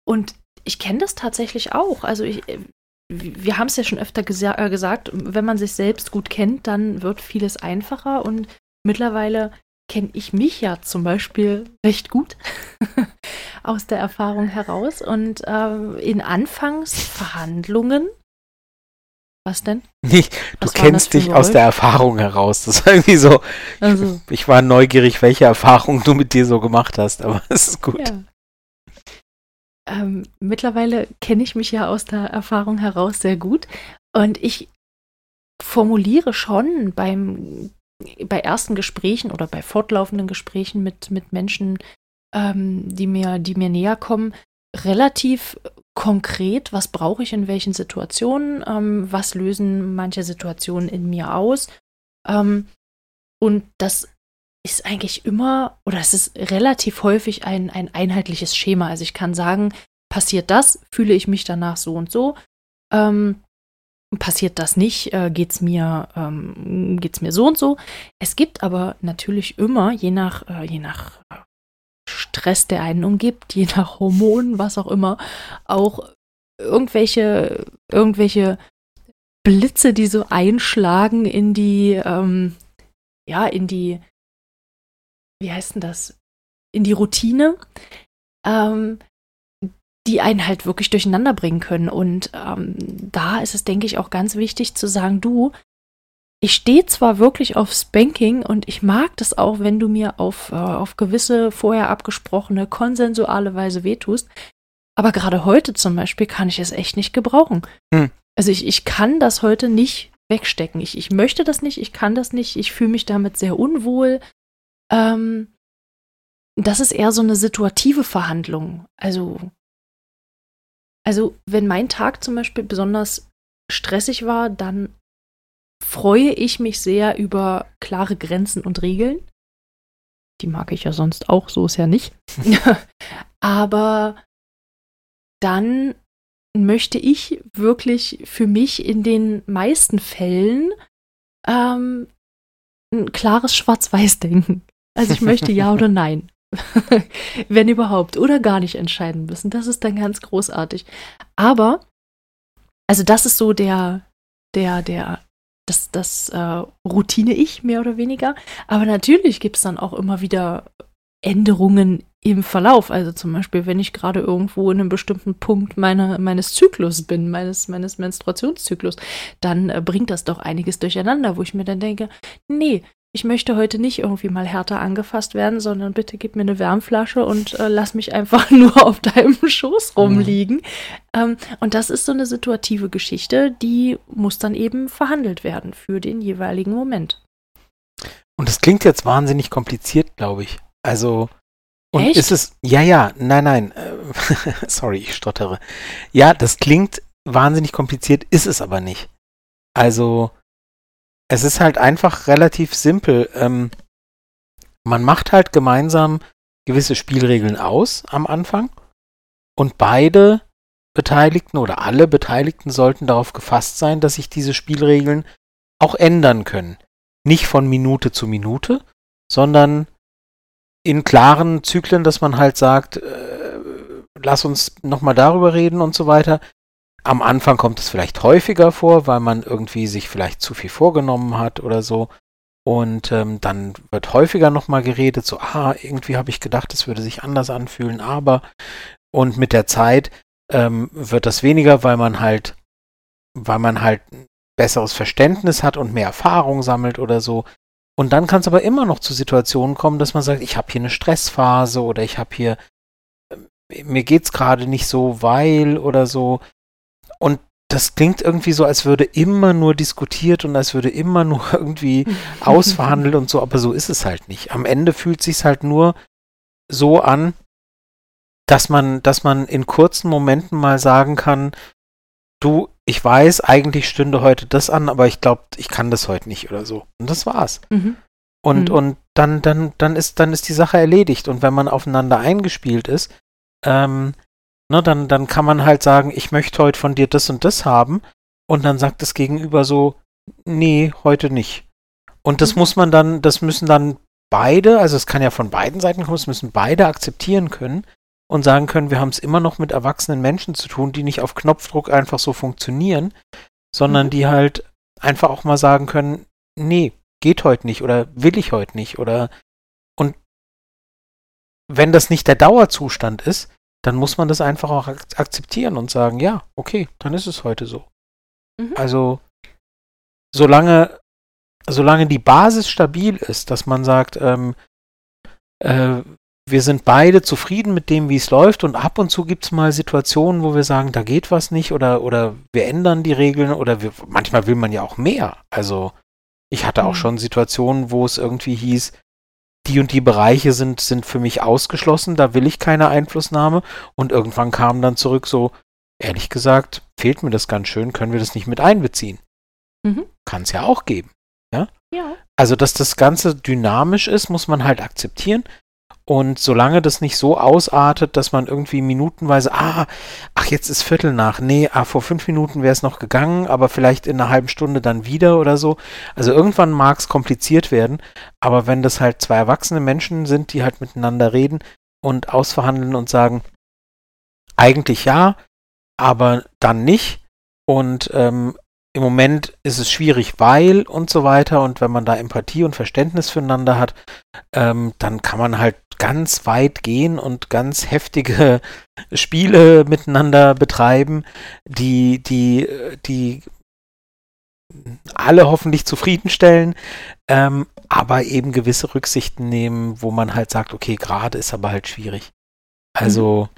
und ich kenne das tatsächlich auch. Also ich, wir haben es ja schon öfter gesa äh, gesagt, wenn man sich selbst gut kennt, dann wird vieles einfacher und mittlerweile kenne ich mich ja zum Beispiel recht gut aus der Erfahrung heraus. Und äh, in Anfangsverhandlungen was denn? Nee, du kennst dich aus der Erfahrung heraus. Das ist irgendwie so. Also. Ich, ich, war neugierig, welche Erfahrung du mit dir so gemacht hast, aber es ist gut. Ja. Ähm, mittlerweile kenne ich mich ja aus der Erfahrung heraus sehr gut. Und ich formuliere schon beim bei ersten Gesprächen oder bei fortlaufenden Gesprächen mit, mit Menschen, ähm, die, mir, die mir näher kommen, relativ konkret, was brauche ich in welchen Situationen, ähm, was lösen manche Situationen in mir aus. Ähm, und das ist eigentlich immer, oder es ist relativ häufig ein, ein einheitliches Schema. Also ich kann sagen, passiert das, fühle ich mich danach so und so. Ähm, passiert das nicht, äh, geht's mir ähm, geht's mir so und so. Es gibt aber natürlich immer je nach äh, je nach äh, Stress, der einen umgibt, je nach Hormonen, was auch immer, auch irgendwelche irgendwelche Blitze, die so einschlagen in die ähm, ja in die wie heißt denn das in die Routine. Ähm, die einen halt wirklich durcheinander bringen können. Und ähm, da ist es, denke ich, auch ganz wichtig zu sagen, du, ich stehe zwar wirklich auf Spanking und ich mag das auch, wenn du mir auf, äh, auf gewisse vorher abgesprochene konsensuale Weise wehtust. Aber gerade heute zum Beispiel kann ich es echt nicht gebrauchen. Hm. Also ich, ich kann das heute nicht wegstecken. Ich, ich möchte das nicht, ich kann das nicht, ich fühle mich damit sehr unwohl. Ähm, das ist eher so eine situative Verhandlung. Also, also wenn mein Tag zum Beispiel besonders stressig war, dann freue ich mich sehr über klare Grenzen und Regeln. Die mag ich ja sonst auch, so ist ja nicht. Aber dann möchte ich wirklich für mich in den meisten Fällen ähm, ein klares Schwarz-Weiß-Denken. Also ich möchte ja oder nein. Wenn überhaupt. Oder gar nicht entscheiden müssen. Das ist dann ganz großartig. Aber, also das ist so der, der, der, das, das äh, Routine-Ich, mehr oder weniger. Aber natürlich gibt es dann auch immer wieder Änderungen im Verlauf. Also zum Beispiel, wenn ich gerade irgendwo in einem bestimmten Punkt meine, meines Zyklus bin, meines, meines Menstruationszyklus, dann äh, bringt das doch einiges durcheinander, wo ich mir dann denke, nee, ich möchte heute nicht irgendwie mal härter angefasst werden, sondern bitte gib mir eine Wärmflasche und äh, lass mich einfach nur auf deinem Schoß rumliegen. Mhm. Ähm, und das ist so eine situative Geschichte, die muss dann eben verhandelt werden für den jeweiligen Moment. Und das klingt jetzt wahnsinnig kompliziert, glaube ich. Also, und Echt? ist es, ja, ja, nein, nein, äh, sorry, ich stottere. Ja, das klingt wahnsinnig kompliziert, ist es aber nicht. Also, es ist halt einfach relativ simpel. Ähm, man macht halt gemeinsam gewisse Spielregeln aus am Anfang und beide Beteiligten oder alle Beteiligten sollten darauf gefasst sein, dass sich diese Spielregeln auch ändern können. Nicht von Minute zu Minute, sondern in klaren Zyklen, dass man halt sagt, äh, lass uns nochmal darüber reden und so weiter. Am Anfang kommt es vielleicht häufiger vor, weil man irgendwie sich vielleicht zu viel vorgenommen hat oder so. Und ähm, dann wird häufiger nochmal geredet, so, ah, irgendwie habe ich gedacht, es würde sich anders anfühlen, aber. Und mit der Zeit ähm, wird das weniger, weil man halt, weil man halt besseres Verständnis hat und mehr Erfahrung sammelt oder so. Und dann kann es aber immer noch zu Situationen kommen, dass man sagt, ich habe hier eine Stressphase oder ich habe hier, äh, mir geht's gerade nicht so, weil oder so. Und das klingt irgendwie so, als würde immer nur diskutiert und als würde immer nur irgendwie ausverhandelt und so, aber so ist es halt nicht. Am Ende fühlt sich halt nur so an, dass man, dass man in kurzen Momenten mal sagen kann, du, ich weiß, eigentlich stünde heute das an, aber ich glaube, ich kann das heute nicht oder so. Und das war's. Mhm. Und, Mhm. und dann, dann, dann ist, dann ist die Sache erledigt. Und wenn man aufeinander eingespielt ist, ähm, ne, dann, dann kann man halt sagen, ich möchte heute von dir das und das haben. Und dann sagt das Gegenüber so, nee, heute nicht. Und das Mhm. muss man dann, das müssen dann beide, also es kann ja von beiden Seiten kommen, es müssen beide akzeptieren können und sagen können, wir haben es immer noch mit erwachsenen Menschen zu tun, die nicht auf Knopfdruck einfach so funktionieren, sondern Mhm. die halt einfach auch mal sagen können, nee, geht heute nicht oder will ich heute nicht oder und wenn das nicht der Dauerzustand ist, dann muss man das einfach auch ak akzeptieren und sagen, ja, okay, dann ist es heute so. Mhm. Also solange solange die Basis stabil ist, dass man sagt, ähm, äh, wir sind beide zufrieden mit dem, wie es läuft und ab und zu gibt es mal Situationen, wo wir sagen, da geht was nicht oder, oder wir ändern die Regeln oder wir, manchmal will man ja auch mehr. Also ich hatte auch Mhm. schon Situationen, wo es irgendwie hieß, die und die Bereiche sind, sind für mich ausgeschlossen, da will ich keine Einflussnahme und irgendwann kam dann zurück so, ehrlich gesagt, fehlt mir das ganz schön, können wir das nicht mit einbeziehen? Mhm. Kann es ja auch geben. Ja. Also, dass das Ganze dynamisch ist, muss man halt akzeptieren. Und solange das nicht so ausartet, dass man irgendwie minutenweise, ah, ach, jetzt ist Viertel nach, nee, ah, vor fünf Minuten wäre es noch gegangen, aber vielleicht in einer halben Stunde dann wieder oder so. Also irgendwann mag es kompliziert werden, aber wenn das halt zwei erwachsene Menschen sind, die halt miteinander reden und ausverhandeln und sagen, eigentlich ja, aber dann nicht. Und ähm, im Moment ist es schwierig, weil und so weiter. Und wenn man da Empathie und Verständnis füreinander hat, ähm, dann kann man halt ganz weit gehen und ganz heftige Spiele miteinander betreiben, die, die, die alle hoffentlich zufriedenstellen, ähm, aber eben gewisse Rücksichten nehmen, wo man halt sagt, okay, gerade ist aber halt schwierig. Also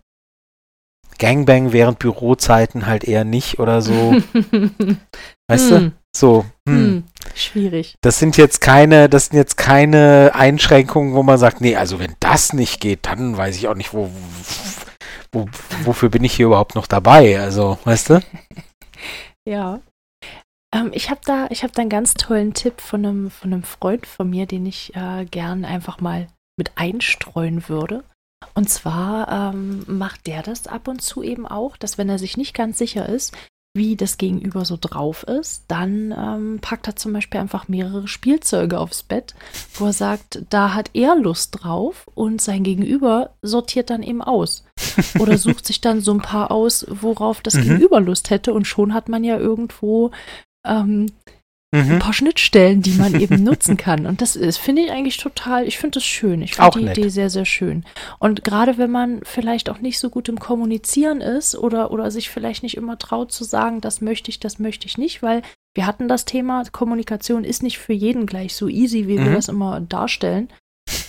Gangbang während Bürozeiten halt eher nicht oder so. weißt du? So. Hm. hm, schwierig. Das sind jetzt keine, das sind jetzt keine Einschränkungen, wo man sagt, nee, also wenn das nicht geht, dann weiß ich auch nicht, wo, wo, wofür bin ich hier überhaupt noch dabei? Also, weißt du? Ja. Ähm, ich habe da, ich habe da einen ganz tollen Tipp von einem, von einem Freund von mir, den ich äh, gern einfach mal mit einstreuen würde. Und zwar ähm, macht der das ab und zu eben auch, dass wenn er sich nicht ganz sicher ist, wie das Gegenüber so drauf ist, dann ähm, packt er zum Beispiel einfach mehrere Spielzeuge aufs Bett, wo er sagt, da hat er Lust drauf und sein Gegenüber sortiert dann eben aus. Oder sucht sich dann so ein paar aus, worauf das Mhm. Gegenüber Lust hätte und schon hat man ja irgendwo ähm, ein Mhm. paar Schnittstellen, die man eben nutzen kann. Und das ist, finde ich eigentlich total, ich finde das schön. Ich finde die nett. Idee sehr, sehr schön. Und gerade wenn man vielleicht auch nicht so gut im Kommunizieren ist oder, oder sich vielleicht nicht immer traut zu sagen, das möchte ich, das möchte ich nicht, weil wir hatten das Thema, Kommunikation ist nicht für jeden gleich so easy, wie wir Mhm. das immer darstellen.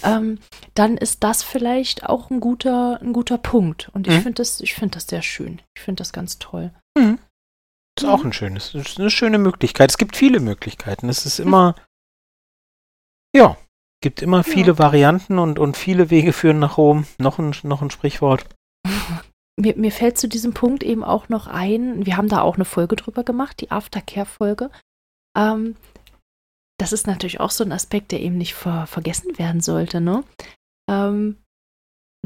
Ähm, dann ist das vielleicht auch ein guter, ein guter Punkt. Und ich Mhm. finde das, ich finde das sehr schön. Ich finde das ganz toll. Ist auch ein schönes, ist eine schöne Möglichkeit. Es gibt viele Möglichkeiten. Es ist immer, ja, gibt immer viele Varianten und, und viele Wege führen nach Rom. Noch ein, noch ein Sprichwort. Mir, mir fällt zu diesem Punkt eben auch noch ein, wir haben da auch eine Folge drüber gemacht, die Aftercare-Folge. Ähm, das ist natürlich auch so ein Aspekt, der eben nicht ver vergessen werden sollte, ne? Ähm,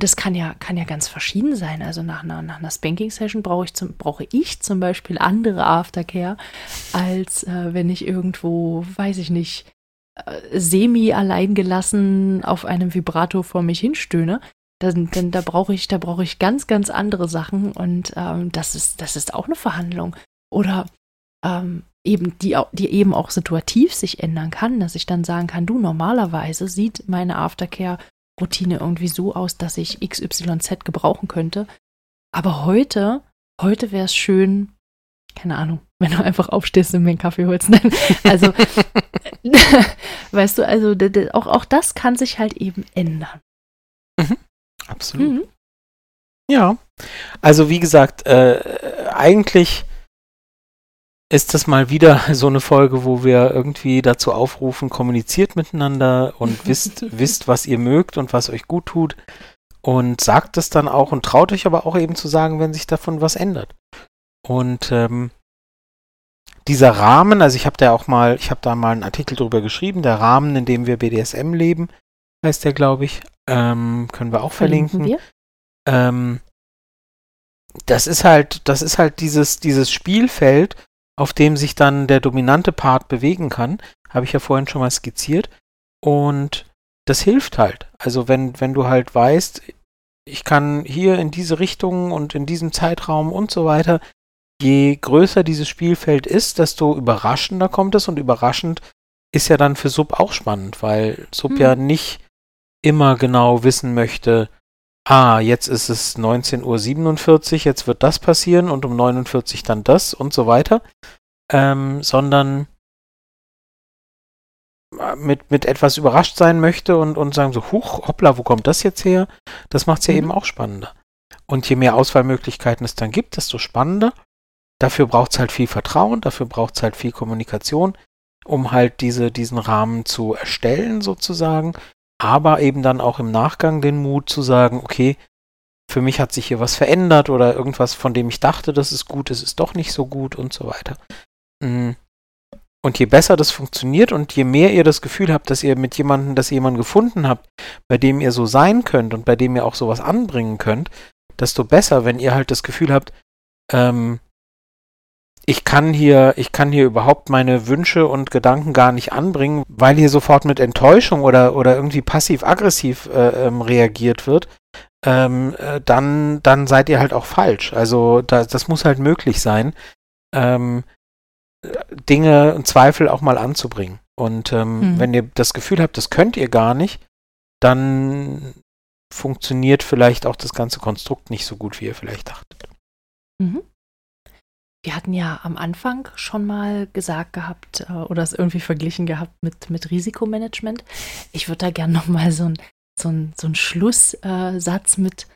das kann ja, kann ja ganz verschieden sein. Also nach einer, nach einer Spanking-Session brauche ich, zum, ich zum Beispiel andere Aftercare, als äh, wenn ich irgendwo, weiß ich nicht, äh, semi alleingelassen auf einem Vibrato vor mich hinstöhne. Dann, dann da brauche ich, da ich ganz, ganz andere Sachen und ähm, das ist, das ist auch eine Verhandlung. Oder ähm, eben, die, die eben auch situativ sich ändern kann, dass ich dann sagen kann, du, normalerweise sieht meine Aftercare-Routine irgendwie so aus, dass ich XYZ gebrauchen könnte. Aber heute, heute wäre es schön, keine Ahnung, wenn du einfach aufstehst und mir einen Kaffee holst. Nein, also, weißt du, also auch, auch das kann sich halt eben ändern. Absolut. Mhm. Ja. Also wie gesagt, äh, eigentlich ist das mal wieder so eine Folge, wo wir irgendwie dazu aufrufen, kommuniziert miteinander und wisst, wisst, was ihr mögt und was euch gut tut und sagt es dann auch und traut euch aber auch eben zu sagen, wenn sich davon was ändert. Und ähm, dieser Rahmen, also ich habe da auch mal, ich habe da mal einen Artikel drüber geschrieben, der Rahmen, in dem wir BDSM leben, heißt der, glaube ich, ähm, können wir auch verlinken. wir. Ähm, das ist halt, das ist halt dieses, dieses Spielfeld, auf dem sich dann der dominante Part bewegen kann. Habe ich ja vorhin schon mal skizziert. Und das hilft halt. Also wenn, wenn du halt weißt, ich kann hier in diese Richtung und in diesem Zeitraum und so weiter, je größer dieses Spielfeld ist, desto überraschender kommt es und überraschend ist ja dann für Sub auch spannend, weil Sub Hm. ja nicht immer genau wissen möchte, ah, jetzt ist es 19.47 Uhr, jetzt wird das passieren und um 49 dann das und so weiter, ähm, sondern äh, mit, mit etwas überrascht sein möchte und, und sagen so, huch, hoppla, wo kommt das jetzt her? Das macht es ja Mhm. eben auch spannender. Und je mehr Auswahlmöglichkeiten es dann gibt, desto spannender. Dafür braucht es halt viel Vertrauen, dafür braucht es halt viel Kommunikation, um halt diese, diesen Rahmen zu erstellen sozusagen aber eben dann auch im Nachgang den Mut zu sagen, okay, für mich hat sich hier was verändert oder irgendwas, von dem ich dachte, das ist gut, es ist doch nicht so gut und so weiter. Mm. Und je besser das funktioniert und je mehr ihr das Gefühl habt, dass ihr mit jemandem, dass ihr jemanden gefunden habt, bei dem ihr so sein könnt und bei dem ihr auch sowas anbringen könnt, desto besser, wenn ihr halt das Gefühl habt, ähm, ich kann hier, ich kann hier überhaupt meine Wünsche und Gedanken gar nicht anbringen, weil hier sofort mit Enttäuschung oder, oder irgendwie passiv-aggressiv äh, ähm, reagiert wird, ähm, äh, dann, dann seid ihr halt auch falsch. Also da, das muss halt möglich sein, ähm, äh, Dinge und Zweifel auch mal anzubringen. Und ähm, Hm. wenn ihr das Gefühl habt, das könnt ihr gar nicht, dann funktioniert vielleicht auch das ganze Konstrukt nicht so gut, wie ihr vielleicht dachtet. Mhm. Wir hatten ja am Anfang schon mal gesagt gehabt äh, oder es irgendwie verglichen gehabt mit, mit Risikomanagement. Ich würde da gerne nochmal so ein so so ein Schlusssatz mit,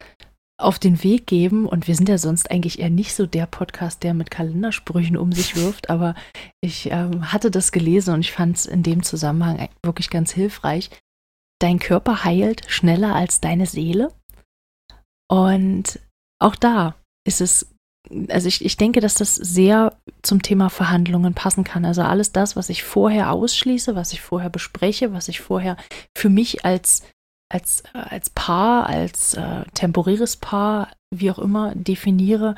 auf den Weg geben. Und wir sind ja sonst eigentlich eher nicht so der Podcast, der mit Kalendersprüchen um sich wirft. Aber ich ähm, hatte das gelesen und ich fand es in dem Zusammenhang wirklich ganz hilfreich. Dein Körper heilt schneller als deine Seele. Und auch da ist es, also ich, ich denke, dass das sehr zum Thema Verhandlungen passen kann. Also alles das, was ich vorher ausschließe, was ich vorher bespreche, was ich vorher für mich als als, als Paar, als äh, temporäres Paar, wie auch immer, definiere,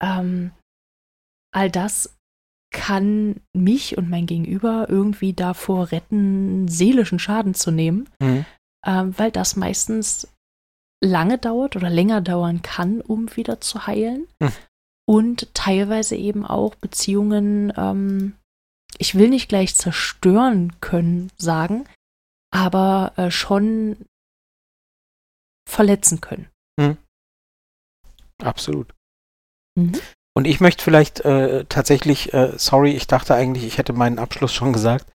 ähm, all das kann mich und mein Gegenüber irgendwie davor retten, seelischen Schaden zu nehmen, mhm. ähm, weil das meistens lange dauert oder länger dauern kann, um wieder zu heilen. Mhm. Und teilweise eben auch Beziehungen, ähm, ich will nicht gleich zerstören können, sagen, aber äh, schon verletzen können. Mhm. Absolut. Mhm. Und ich möchte vielleicht äh, tatsächlich, äh, sorry, ich dachte eigentlich, ich hätte meinen Abschluss schon gesagt,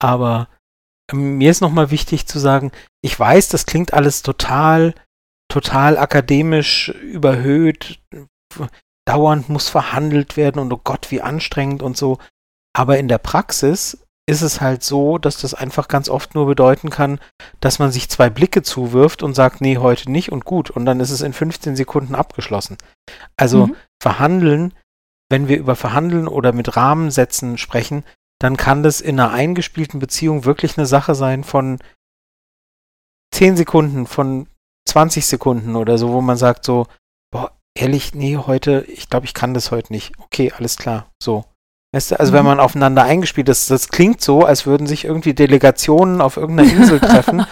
aber äh, mir ist nochmal wichtig zu sagen, ich weiß, das klingt alles total, total akademisch überhöht, dauernd muss verhandelt werden und oh Gott, wie anstrengend und so. Aber in der Praxis ist es halt so, dass das einfach ganz oft nur bedeuten kann, dass man sich zwei Blicke zuwirft und sagt, nee, heute nicht und gut. Und dann ist es in 15 Sekunden abgeschlossen. Also mhm. verhandeln, wenn wir über Verhandeln oder mit Rahmensätzen sprechen, dann kann das in einer eingespielten Beziehung wirklich eine Sache sein von 10 Sekunden, von 20 Sekunden oder so, wo man sagt so, ehrlich, nee, heute, ich glaube, ich kann das heute nicht. Okay, alles klar, so. Weißt du, also mhm. wenn man aufeinander eingespielt ist, das klingt so, als würden sich irgendwie Delegationen auf irgendeiner Insel treffen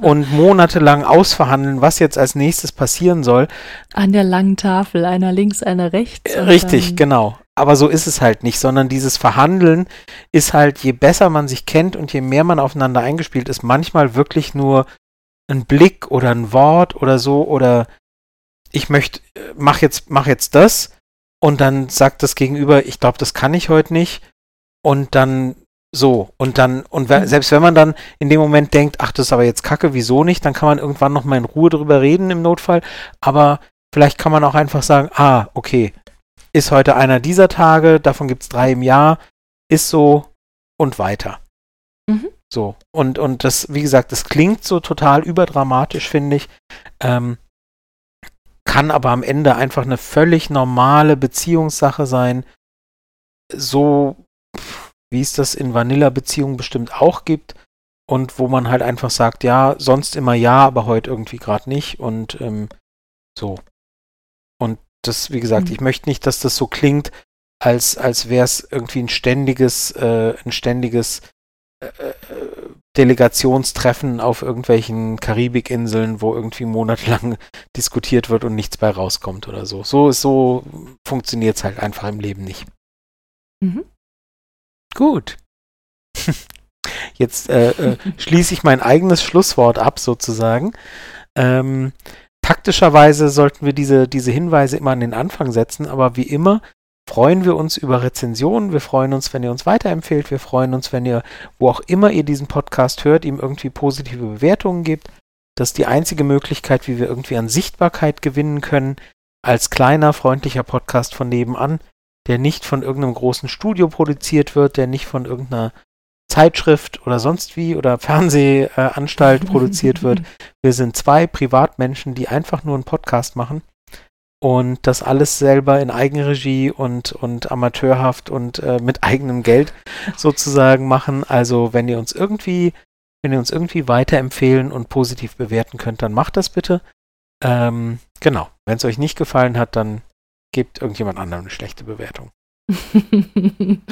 und monatelang ausverhandeln, was jetzt als nächstes passieren soll. An der langen Tafel, einer links, einer rechts. Richtig, genau. Aber so ist es halt nicht, sondern dieses Verhandeln ist halt, je besser man sich kennt und je mehr man aufeinander eingespielt ist, manchmal wirklich nur ein Blick oder ein Wort oder so oder ich möchte, äh, mach jetzt, mach jetzt das und dann sagt das Gegenüber, ich glaube, das kann ich heute nicht und dann so und dann und mhm. selbst wenn man dann in dem Moment denkt, ach, das ist aber jetzt Kacke, wieso nicht, dann kann man irgendwann noch mal in Ruhe drüber reden im Notfall, aber vielleicht kann man auch einfach sagen, ah, okay, ist heute einer dieser Tage, davon gibt es drei im Jahr, ist so und weiter. Mhm. So, und, und das, wie gesagt, das klingt so total überdramatisch, finde ich. Ähm, kann aber am Ende einfach eine völlig normale Beziehungssache sein, so wie es das in Vanilla-Beziehungen bestimmt auch gibt und wo man halt einfach sagt, ja, sonst immer ja, aber heute irgendwie gerade nicht und ähm, so. Und das, wie gesagt, mhm. ich möchte nicht, dass das so klingt, als, als wäre es irgendwie ein ständiges, äh, ein ständiges äh, äh Delegationstreffen auf irgendwelchen Karibikinseln, wo irgendwie monatelang diskutiert wird und nichts bei rauskommt oder so. So ist so funktioniert es halt einfach im Leben nicht. Mhm. Gut. Jetzt äh, äh, schließe ich mein eigenes Schlusswort ab, sozusagen. Ähm, taktischerweise sollten wir diese, diese Hinweise immer an den Anfang setzen, aber wie immer freuen wir uns über Rezensionen. Wir freuen uns, wenn ihr uns weiterempfehlt. Wir freuen uns, wenn ihr, wo auch immer ihr diesen Podcast hört, ihm irgendwie positive Bewertungen gebt. Das ist die einzige Möglichkeit, wie wir irgendwie an Sichtbarkeit gewinnen können, als kleiner, freundlicher Podcast von nebenan, der nicht von irgendeinem großen Studio produziert wird, der nicht von irgendeiner Zeitschrift oder sonst wie oder Fernsehanstalt produziert wird. Wir sind zwei Privatmenschen, die einfach nur einen Podcast machen und das alles selber in Eigenregie und, und amateurhaft und äh, mit eigenem Geld sozusagen machen. Also wenn ihr uns irgendwie, wenn ihr uns irgendwie weiterempfehlen und positiv bewerten könnt, dann macht das bitte. Ähm, genau. Wenn es euch nicht gefallen hat, dann gebt irgendjemand anderem eine schlechte Bewertung.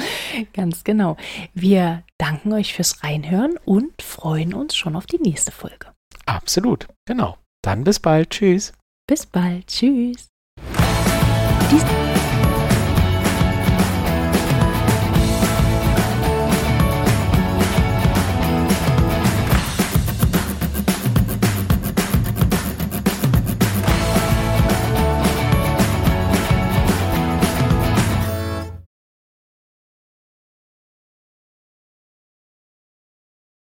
Ganz genau. Wir danken euch fürs Reinhören und freuen uns schon auf die nächste Folge. Absolut, genau. Dann bis bald. Tschüss. Bis bald. Tschüss. Dis